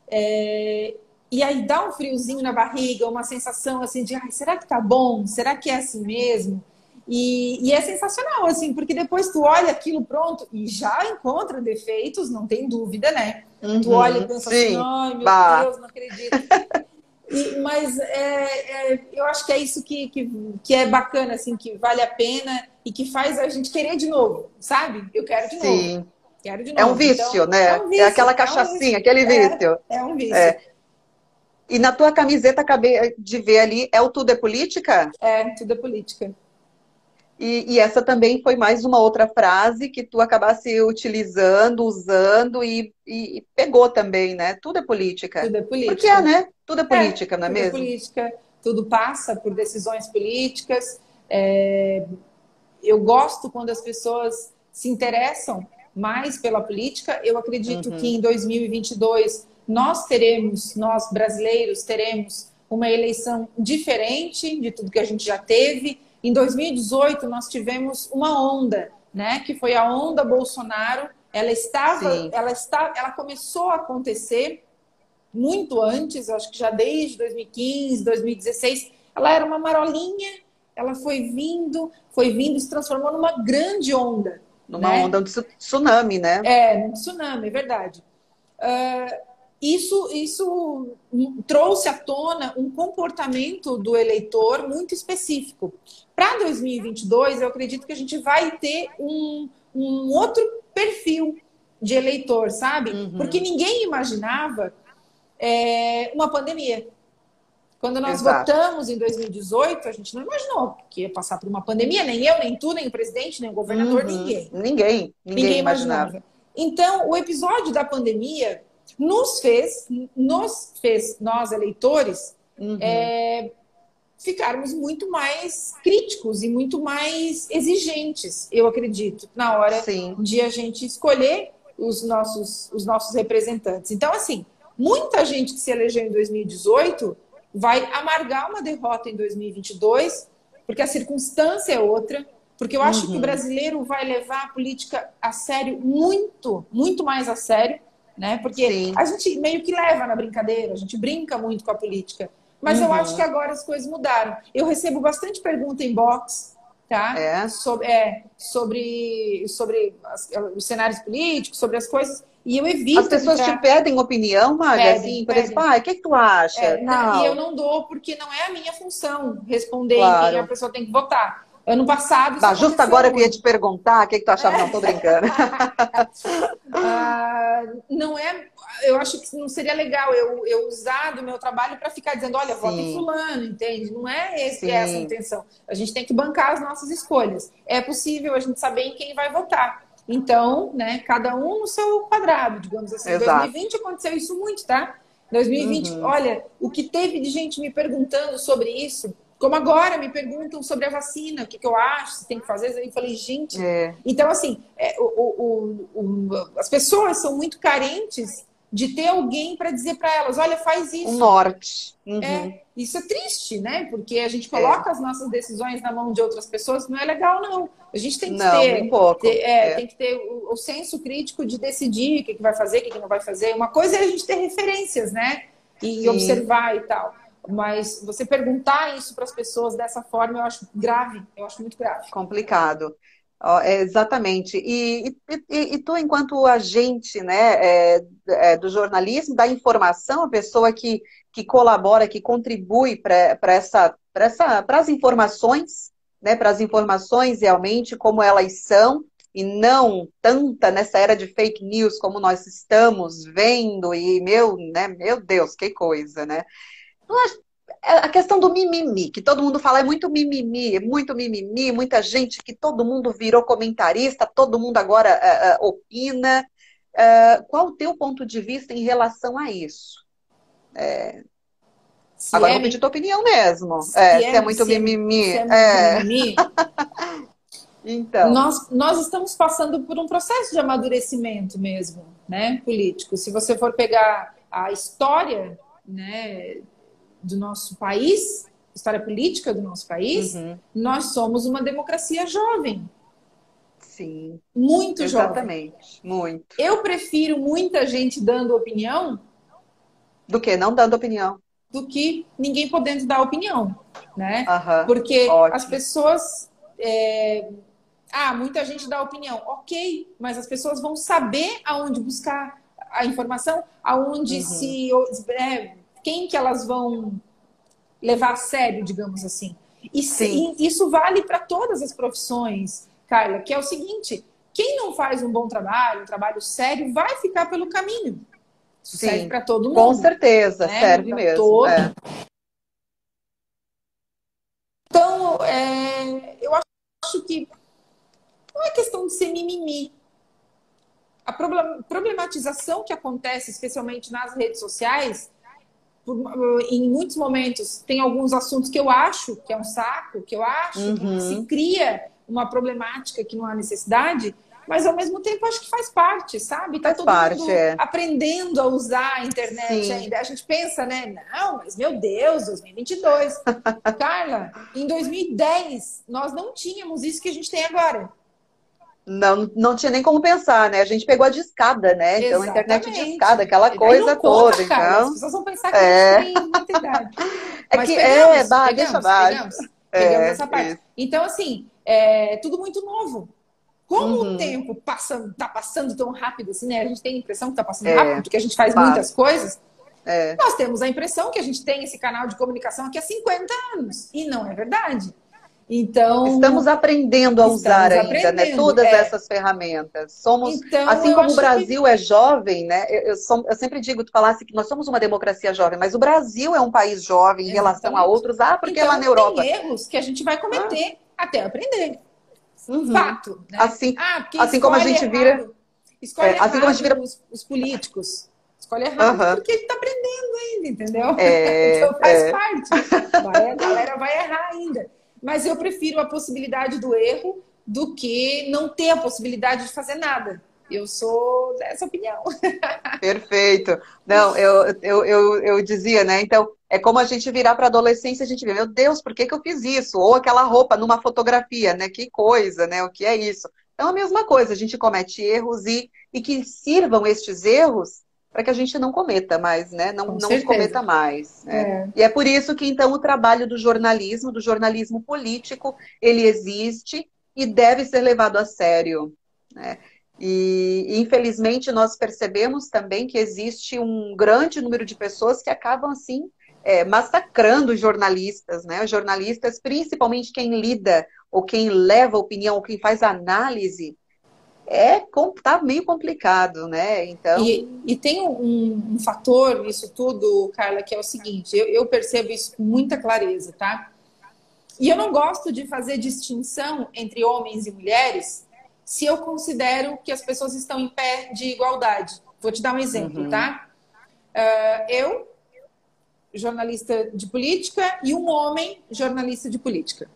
É, e aí dá um friozinho na barriga, uma sensação assim de, será que tá bom? Será que é assim mesmo? E, e, é sensacional, assim, porque depois tu olha aquilo pronto e já encontra defeitos, não tem dúvida, né? Uhum, tu olha e pensa assim, sim. assim, ai meu bah. Deus, não acredito. E, mas é, é, eu acho que é isso que, que, que, é bacana, assim, que vale a pena e que faz a gente querer de novo, sabe? Eu quero de Sim. novo. Quero de novo. É um vício, então, né? É, um vício, é aquela cachaçinha, é um aquele é, vício. É, é um vício. É. E na tua camiseta, acabei de ver ali, é o Tudo é Política? É, Tudo é Política. E, e, essa também foi mais uma outra frase que tu acabasse utilizando, usando e, e, pegou também, né? Tudo é política. Tudo é política. Porque é, né? Tudo é política, é, não é tudo mesmo? Tudo é política, tudo passa por decisões políticas. É... Eu gosto quando as pessoas se interessam mais pela política. Eu acredito uhum. que em 2022 nós teremos, nós brasileiros teremos uma eleição diferente de tudo que a gente já teve. Em 2018 nós tivemos uma onda, né, que foi a onda Bolsonaro. Ela estava, ela está, ela começou a acontecer muito antes, acho que já desde 2015, 2016. Ela era uma marolinha, ela foi vindo, foi vindo, se transformou numa grande onda. Numa né? onda de tsunami, né? É, um tsunami, é verdade. Uh, isso, isso trouxe à tona um comportamento do eleitor muito específico. Para 2022, eu acredito que a gente vai ter um, um outro perfil de eleitor, sabe? Uhum. Porque ninguém imaginava é, uma pandemia. Quando nós Exato. votamos em 2018, a gente não imaginou que ia passar por uma pandemia, nem eu, nem tu, nem o presidente, nem o governador, uhum. ninguém. Ninguém, ninguém, ninguém imaginava. imaginava. Então, o episódio da pandemia nos fez, nos fez, nós eleitores, uhum. é, ficarmos muito mais críticos e muito mais exigentes, eu acredito, na hora Sim. de a gente escolher os nossos, os nossos representantes. Então, assim, muita gente que se elegeu em 2018 vai amargar uma derrota em 2022, porque a circunstância é outra, porque eu acho uhum. que o uhum. brasileiro vai levar a política a sério muito, muito mais a sério né? Porque Sim. a gente meio que leva na brincadeira, a gente brinca muito com a política. Mas uhum. eu acho que agora as coisas mudaram. Eu recebo bastante pergunta em box, tá? É. Sobre, é, sobre, sobre as, os cenários políticos, sobre as coisas. E eu evito. As pessoas entrar... te pedem opinião, Maga, assim, por exemplo, ah, o que, que tu acha? É, não. E eu não dou porque não é a minha função responder claro. quem a pessoa tem que votar. Ano passado. Bah, justo agora eu ia te perguntar o que, que tu achava. É. Não, tô brincando. ah, não é. Eu acho que não seria legal eu, eu usar do meu trabalho para ficar dizendo, olha, vote em fulano, entende? Não é esse, essa a intenção. A gente tem que bancar as nossas escolhas. É possível a gente saber em quem vai votar. Então, né, cada um no seu quadrado, digamos assim. Em 2020 aconteceu isso muito, tá? 2020, uhum. olha, o que teve de gente me perguntando sobre isso como agora me perguntam sobre a vacina, o que, que eu acho, se tem que fazer. Eu falei, gente. É. Então, assim, é, o, o, o, as pessoas são muito carentes de ter alguém para dizer para elas: olha, faz isso. Um norte. Uhum. É, isso é triste, né? Porque a gente coloca é. as nossas decisões na mão de outras pessoas, não é legal, não. A gente tem que não, ter, um. Ter, é, é. tem que ter o, o, senso crítico de decidir o que, que vai fazer, o que, que não vai fazer. Uma coisa é a gente ter referências, né? E Sim. observar e tal. Mas você perguntar isso para as pessoas dessa forma, eu acho grave, eu acho muito grave. Complicado. É, exatamente. E, e, e, tu, enquanto agente né, é, é, do jornalismo, da informação, a pessoa que, que colabora, que contribui para essa, essa, as informações, né, para as informações realmente como elas são, e não tanta nessa era de fake news como nós estamos vendo, e meu, né, meu Deus, que coisa, né? É a questão do mimimi, que todo mundo fala é muito mimimi, é muito mimimi, muita gente que todo mundo virou comentarista, todo mundo agora uh, uh, opina. Uh, qual o teu ponto de vista em relação a isso? É... Agora é vou pedir tua opinião mesmo. Se é, se é, muito se mimimi. Se é muito mimimi. então. Nós, nós estamos passando por um processo de amadurecimento mesmo, né, político. Se você for pegar a história, né, do nosso país, história política do nosso país, uhum. nós somos uma democracia jovem. Sim. Muito Exatamente. jovem. Exatamente. Muito. Eu prefiro muita gente dando opinião. Do que não dando opinião. Do que ninguém podendo dar opinião. Né? Uhum. Porque Ótimo. as pessoas. É... Ah, muita gente dá opinião. Ok, mas as pessoas vão saber aonde buscar a informação, aonde uhum. se. É, quem que elas vão levar a sério, digamos assim. E sim, isso vale para todas as profissões, Carla, que é o seguinte: quem não faz um bom trabalho, um trabalho sério, vai ficar pelo caminho. Isso sim, serve para todo mundo. Com certeza, né? serve pra mesmo. Todo. É. Então, é, eu acho acho que não é questão de ser mimimi. A problematização que acontece, especialmente nas redes sociais, em muitos momentos tem alguns assuntos que eu acho que é um saco, que eu acho uhum. que se cria uma problemática que não há necessidade, mas ao mesmo tempo acho que faz parte, sabe? Tá faz todo parte, mundo é. aprendendo a usar a internet Sim. ainda. A gente pensa, né? Não, mas meu Deus, 2022. Carla, em 2010 nós não tínhamos isso que a gente tem agora. Não, não tinha nem como pensar, né? A gente pegou a discada, né? Exatamente. Então, a internet de escada, aquela coisa toda. Conta, então... As pessoas vão pensar que é. a gente tem muita idade. É Mas que pegamos, é, bah, pegamos, deixa pegamos, pegamos, é, essa parte. Então, assim, é tudo muito novo. Como uhum. o tempo passando, tá passando tão rápido assim, né? A gente tem a impressão que tá passando é, rápido, porque a gente faz passa. muitas coisas. É. Nós temos a impressão que a gente tem esse canal de comunicação aqui há 50 anos. E não é verdade. Então estamos aprendendo a usar ainda, né? Todas é. essas ferramentas. Somos, então, assim como o Brasil que... é jovem, né? Eu, eu, eu, sempre digo, tu falasse que nós somos uma democracia jovem, mas o Brasil é um país jovem em relação a outros. Ah, porque então, lá na Europa tem erros que a gente vai cometer ah. até aprender. Uhum. Fato. Né? Assim, ah, assim como a gente vira. Errado. Escolhe é, assim como a gente vira os, os políticos. Escolhe errado uhum. porque ele está aprendendo ainda, entendeu? É, então faz é. parte. Vai, a galera vai errar ainda. Mas eu prefiro a possibilidade do erro do que não ter a possibilidade de fazer nada. Eu sou dessa opinião. Perfeito. Não, eu, eu, eu, eu dizia, né? Então, é como a gente virar para a adolescência, a gente vê, meu Deus, por que, que eu fiz isso? Ou aquela roupa numa fotografia, né? Que coisa, né? O que é isso? Então, a mesma coisa, a gente comete erros e, e que sirvam estes erros para que a gente não cometa mais, né? Não, não cometa mais. Né? É. E é por isso que, então, o trabalho do jornalismo, do jornalismo político, ele existe e deve ser levado a sério. Né? E, infelizmente, nós percebemos também que existe um grande número de pessoas que acabam, assim, é, massacrando jornalistas, né? Os jornalistas, principalmente quem lida, ou quem leva opinião, ou quem faz análise, é tá meio complicado, né? Então e, e tem um, um, fator nisso tudo, Carla, que é o seguinte: eu, eu, percebo isso com muita clareza, tá? E eu não gosto de fazer distinção entre homens e mulheres se eu considero que as pessoas estão em pé de igualdade. Vou te dar um exemplo, uhum. tá? Uh, eu, jornalista de política, e um homem, jornalista de política.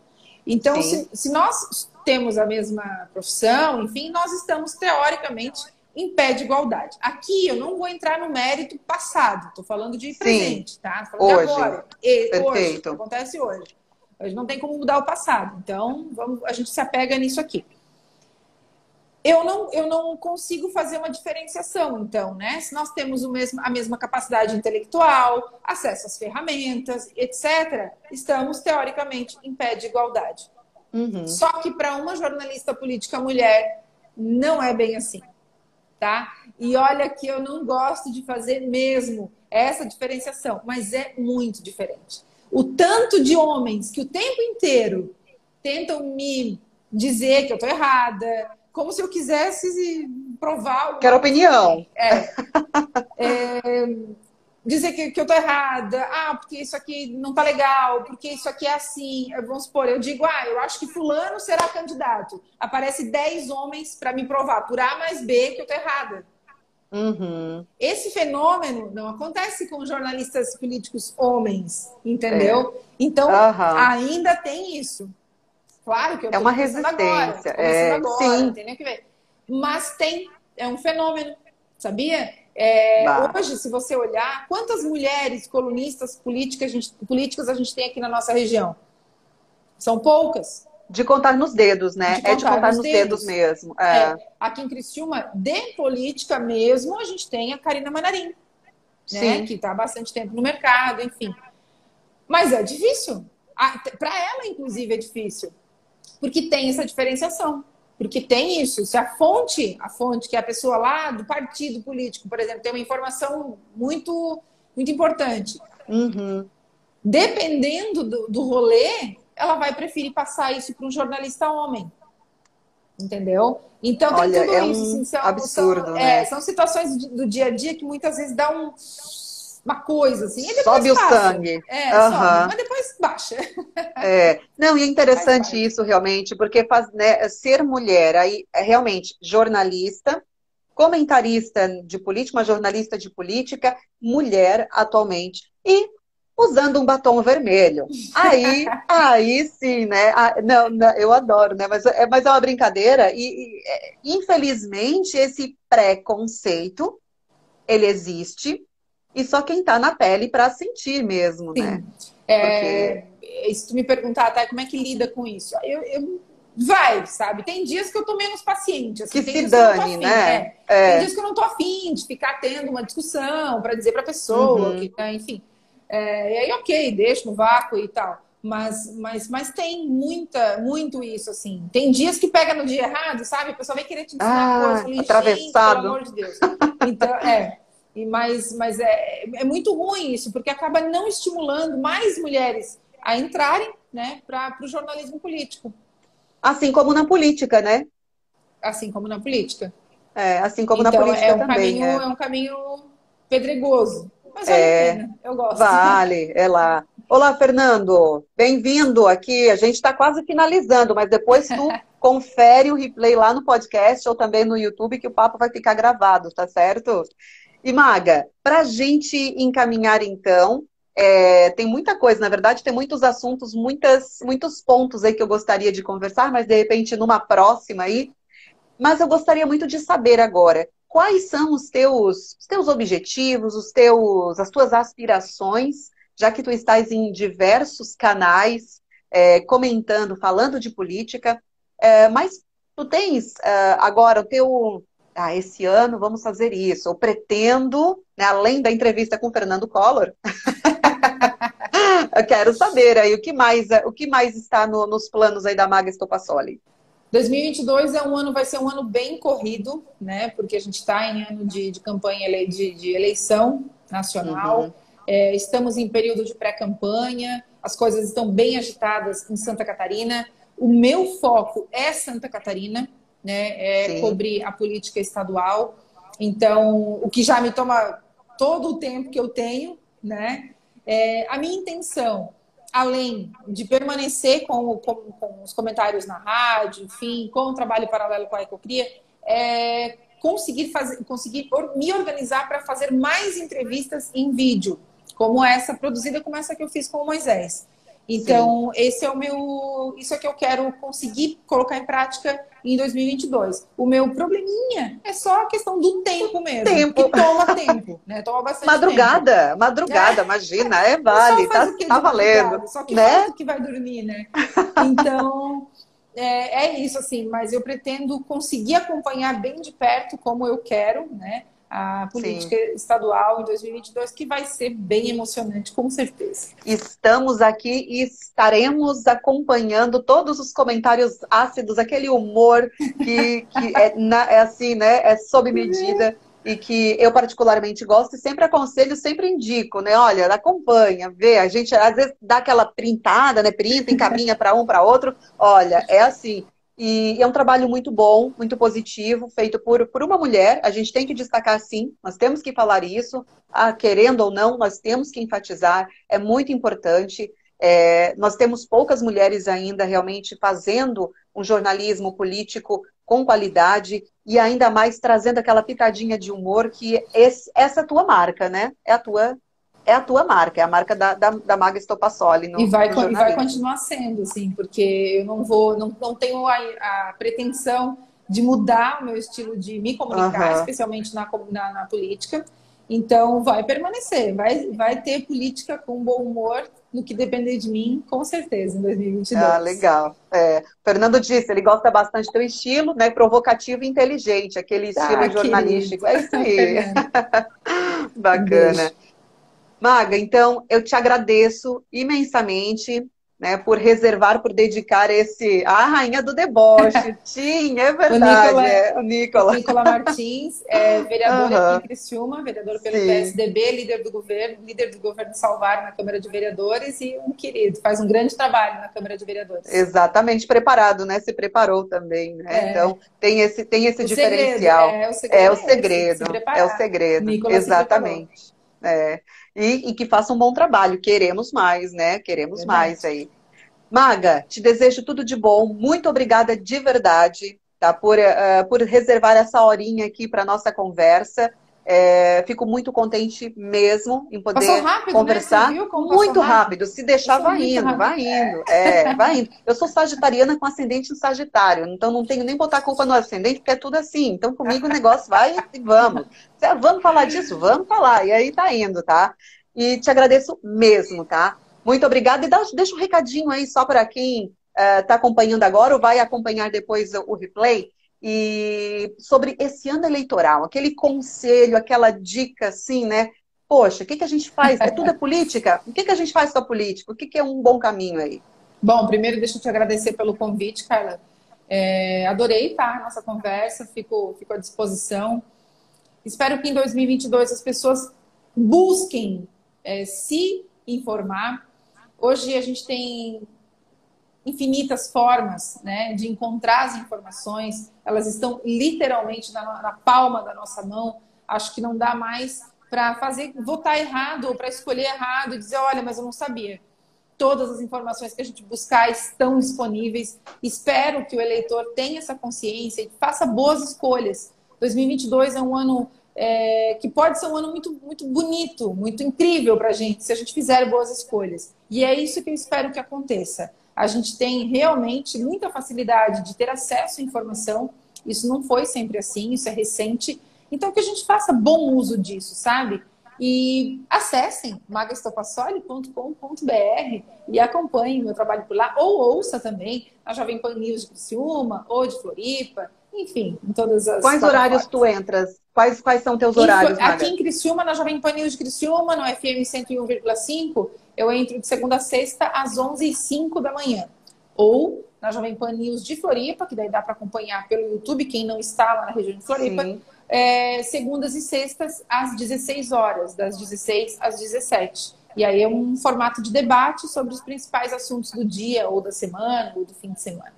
Então, se, se nós temos a mesma profissão, enfim, nós estamos teoricamente em pé de igualdade. Aqui eu não vou entrar no mérito passado, estou falando de presente, Sim. tá? Tô falando hoje. de agora. E, Perfeito. Hoje, acontece hoje. Hoje não tem como mudar o passado. Então, vamos, a gente se apega nisso aqui. Eu não, eu não consigo fazer uma diferenciação, então, né? Se nós temos o mesmo, a mesma capacidade intelectual, acesso às ferramentas, etc., estamos, teoricamente, em pé de igualdade. Uhum. Só que para uma jornalista política mulher, não é bem assim, tá? E olha que eu não gosto de fazer mesmo essa diferenciação, mas é muito diferente. O tanto de homens que o tempo inteiro tentam me dizer que eu estou errada, como se eu quisesse provar. Quero opinião. É. é dizer que, que eu tô errada, ah, porque isso aqui não tá legal, porque isso aqui é assim. Vamos supor, eu digo, ah, eu acho que fulano será candidato. Aparece 10 homens para me provar por A mais B que eu tô errada. Uhum. Esse fenômeno não acontece com jornalistas políticos homens, entendeu? É. Então, uhum. ainda tem isso. Claro que eu é uma resistência. Agora, é, agora, sim. tem que ver. Mas tem, é um fenômeno, sabia? É, hoje, se você olhar, quantas mulheres colunistas políticas a, gente, políticas a gente tem aqui na nossa região? São poucas. De contar nos dedos, né? De é de contar nos, nos dedos. dedos, mesmo. É. É. Aqui em Criciúma, de política mesmo, a gente tem a Karina Manarim, né? que está há bastante tempo no mercado, enfim. Mas é difícil. Para ela, inclusive, é difícil. Porque tem essa diferenciação. Porque tem isso. Se a fonte, a fonte que é a pessoa lá do partido político, por exemplo, tem uma informação muito, muito importante. Uhum. Dependendo do, do rolê, ela vai preferir passar isso para um jornalista homem. Entendeu? Então tem Olha, tudo é isso. Um assim, são, absurdo, são, né? É, são situações do dia a dia que muitas vezes dá um uma coisa assim. sobe passa. o sangue. É, uhum. sobe, mas depois baixa. É. Não, e é interessante isso realmente, porque faz, né, ser mulher, aí é realmente jornalista, comentarista de política, uma jornalista de política, mulher atualmente. E usando um batom vermelho. Aí, aí sim, né? Ah, não, não, eu adoro, né? Mas é, mas é uma brincadeira e, e é, infelizmente esse preconceito ele existe e só quem está na pele para sentir mesmo, sim. né? É, Porque... Se tu me perguntar, tá, como é que lida com isso? Eu, eu vai, sabe? Tem dias que eu tô menos paciente. Assim, que se dane, afim, né? É. É. Tem dias que eu não tô afim de ficar tendo uma discussão para dizer para a pessoa, uhum. que, né, enfim. É, e aí, ok, deixa no vácuo e tal. Mas, mas, mas tem muita, muito isso, assim. Tem dias que pega no dia errado, sabe? A pessoa vai querer te ensinar ah, coisa. Atravessado. Pelo amor de Deus. Então, é. E, mas mas é, é muito ruim isso, porque acaba não estimulando mais mulheres a entrarem né, para o jornalismo político. Assim como na política, né? Assim como na política. É, assim como então, na política é um também. Caminho, é. é um caminho pedregoso. Mas vale é, pena. Eu gosto. Vale, é lá. Olá, Fernando. Bem-vindo aqui. A gente está quase finalizando, mas depois tu confere o replay lá no podcast ou também no YouTube, que o papo vai ficar gravado, tá certo? E Maga, para a gente encaminhar então, é, tem muita coisa, na verdade, tem muitos assuntos, muitas, muitos pontos aí que eu gostaria de conversar, mas de repente numa próxima aí. Mas eu gostaria muito de saber agora, quais são os teus, os teus objetivos, os teus, as tuas aspirações, já que tu estás em diversos canais é, comentando, falando de política, é, mas tu tens é, agora o teu, ah, esse ano vamos fazer isso, eu pretendo, né, além da entrevista com o Fernando Collor, eu quero saber aí o que mais, o que mais está no, nos planos aí da Maga Estopassoli. 2022 é um ano, vai ser um ano bem corrido, né? Porque a gente está em ano de, de campanha de, de, eleição nacional. Uhum. É, estamos em período de pré-campanha, as coisas estão bem agitadas em Santa Catarina. O meu foco é Santa Catarina, né? É cobrir a política estadual. Então, o que já me toma todo o tempo que eu tenho, né? É, a minha intenção além de permanecer com, com, com, os comentários na rádio, enfim, com o trabalho paralelo com a Ecocria, é conseguir, fazer, conseguir me organizar para fazer mais entrevistas em vídeo, como essa, produzida como essa que eu fiz com o Moisés. Então, Sim. esse é o meu. Isso é que eu quero conseguir colocar em prática em 2022. O meu probleminha é só a questão do tempo mesmo. Tempo. Que toma tempo, né? Toma bastante madrugada, tempo. Madrugada, é. imagina, é vale, tá, tá valendo. Só que né? que vai dormir, né? Então, é, é isso, assim. Mas eu pretendo conseguir acompanhar bem de perto como eu quero, né? A política Sim. estadual em 2022, que vai ser bem emocionante, com certeza. Estamos aqui e estaremos acompanhando todos os comentários ácidos, aquele humor que, que é, na, é assim, né? É sob medida. E que eu particularmente gosto e sempre aconselho, sempre indico, né? Olha, acompanha, vê. A gente às vezes dá aquela printada, né? Printa, encaminha para um, para outro. Olha, é assim. E é um trabalho muito bom, muito positivo, feito por, por uma mulher. A gente tem que destacar sim, nós temos que falar isso, ah, querendo ou não, nós temos que enfatizar, é muito importante. É, nós temos poucas mulheres ainda realmente fazendo um jornalismo político com qualidade e ainda mais trazendo aquela pitadinha de humor que essa é a tua marca, né? É a tua é a tua marca, é a marca da, da, da Maga Estopassoli. No, e, vai, no e vai continuar sendo, assim, porque eu não vou, não, não tenho a, a pretensão de mudar o meu estilo de me comunicar, uhum. especialmente na, na, na, política. Então, vai permanecer, vai, vai ter política com bom humor no que depender de mim, com certeza, em 2022. Ah, legal. É, Fernando disse, ele gosta bastante do teu estilo, né, provocativo e inteligente, aquele ah, estilo ah, jornalístico. É isso aí. Bacana. Um Maga, então eu te agradeço imensamente né, por reservar, por dedicar esse. A rainha do deboche. Tinha, é verdade. O Nicola, é, o Nicola. Nicola Martins, é, vereador uhum. aqui em Criciúma, vereador pelo Sim. PSDB, líder do governo, líder do governo Salvar na Câmara de Vereadores e um querido, faz um grande trabalho na Câmara de Vereadores. Exatamente, preparado, né? Se preparou também, né? É. Então tem esse, tem esse o diferencial. Segredo, é, o segredo. É o segredo. É o segredo. Exatamente. É. E, e, que faça um bom trabalho. Queremos mais, né? Queremos verdade. mais aí. Maga, te desejo tudo de bom. Muito obrigada de verdade tá? por, uh, por reservar essa horinha aqui para nossa conversa. É, fico muito contente mesmo em poder rápido, né? conversar. Né? muito rápido. rápido. Se deixar, vai indo, vai indo. É, vai indo. Eu sou sagitariana com ascendente em Sagitário, então não tenho nem botar culpa no ascendente, porque é tudo assim. Então comigo o negócio vai e vamos. Vamos falar disso? Vamos falar. E aí tá indo, tá? E te agradeço mesmo, tá? Muito obrigada. E dá, deixa um recadinho aí só para quem está uh, acompanhando agora ou vai acompanhar depois o replay. E sobre esse ano eleitoral, aquele conselho, aquela dica assim, né? Poxa, o que, que a gente faz? É tudo é política? O que, que a gente faz com a política? O que, que é um bom caminho aí? Bom, primeiro deixa eu te agradecer pelo convite, Carla. É, adorei tá, a nossa conversa, fico, fico à disposição. Espero que em 2022 as pessoas busquem é, se informar. Hoje a gente tem infinitas formas né, de encontrar as informações, elas estão literalmente na, na palma da nossa mão. Acho que não dá mais para fazer votar errado ou para escolher errado e dizer, olha, mas eu não sabia. Todas as informações que a gente buscar estão disponíveis. Espero que o eleitor tenha essa consciência e faça boas escolhas. 2022 é um ano é, que pode ser um ano muito, muito bonito, muito incrível para a gente, se a gente fizer boas escolhas. E é isso que eu espero que aconteça a gente tem realmente muita facilidade de ter acesso à informação. Isso não foi sempre assim, isso é recente. Então, que a gente faça bom uso disso, sabe? E acessem magastopassoli.com.br e acompanhem o meu trabalho por lá, ou ouça também na Jovem Pan News de Criciúma, ou de Floripa, enfim, em todas as. Quais horários tu entras? Quais, quais são teus horários? Aqui em Criciúma, na Jovem Pan News de Criciúma, no FM 101,5, eu entro de segunda a sexta às 11h05 da manhã. Ou na Jovem Pan News de Floripa, que daí dá para acompanhar pelo YouTube, quem não está lá na região de Floripa. É, segundas e sextas às 16 horas, das 16 às 17. E aí é um formato de debate sobre os principais assuntos do dia, ou da semana, ou do fim de semana.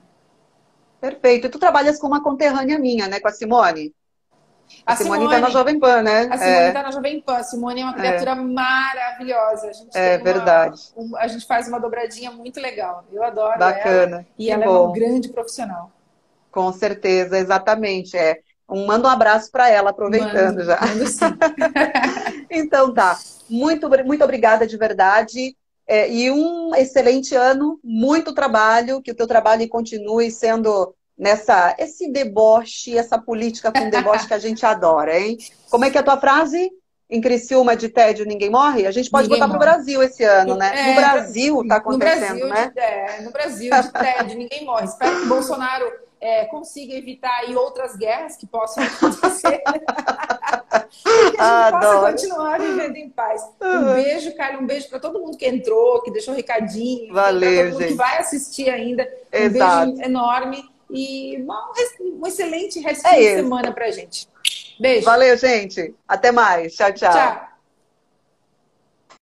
Perfeito. E tu trabalhas com uma conterrânea minha, né, com a Simone? A, a Simone está na Jovem Pan, né? A Simone está é. Na Jovem Pan. A Simone é uma criatura é. maravilhosa. A gente é verdade. Uma, a gente faz uma dobradinha muito legal. Eu adoro Bacana. ela. E que ela bom. é uma grande profissional. Com certeza, exatamente. É. Um, manda um abraço para ela, aproveitando mando, já. Mando sim. então tá. Muito, muito obrigada de verdade. É, e um excelente ano, muito trabalho, que o teu trabalho continue sendo nessa esse deboche, essa política com deboche que a gente adora, hein? Como é que é a tua frase? Em Criciúma de tédio ninguém morre? A gente pode ninguém botar para o Brasil esse ano, né? É, no Brasil está acontecendo, no Brasil, né? De, é, no Brasil, de tédio, ninguém morre. Espero que o Bolsonaro é, consiga evitar aí outras guerras que possam acontecer. que a gente possa continuar vivendo em paz. Um beijo, Carla, um beijo para todo mundo que entrou, que deixou um recadinho. Valeu, todo mundo gente. que vai assistir ainda. Um Exato. beijo enorme e um excelente resto é de semana pra gente. Beijo. Valeu, gente. Até mais. Tchau, tchau. Tchau.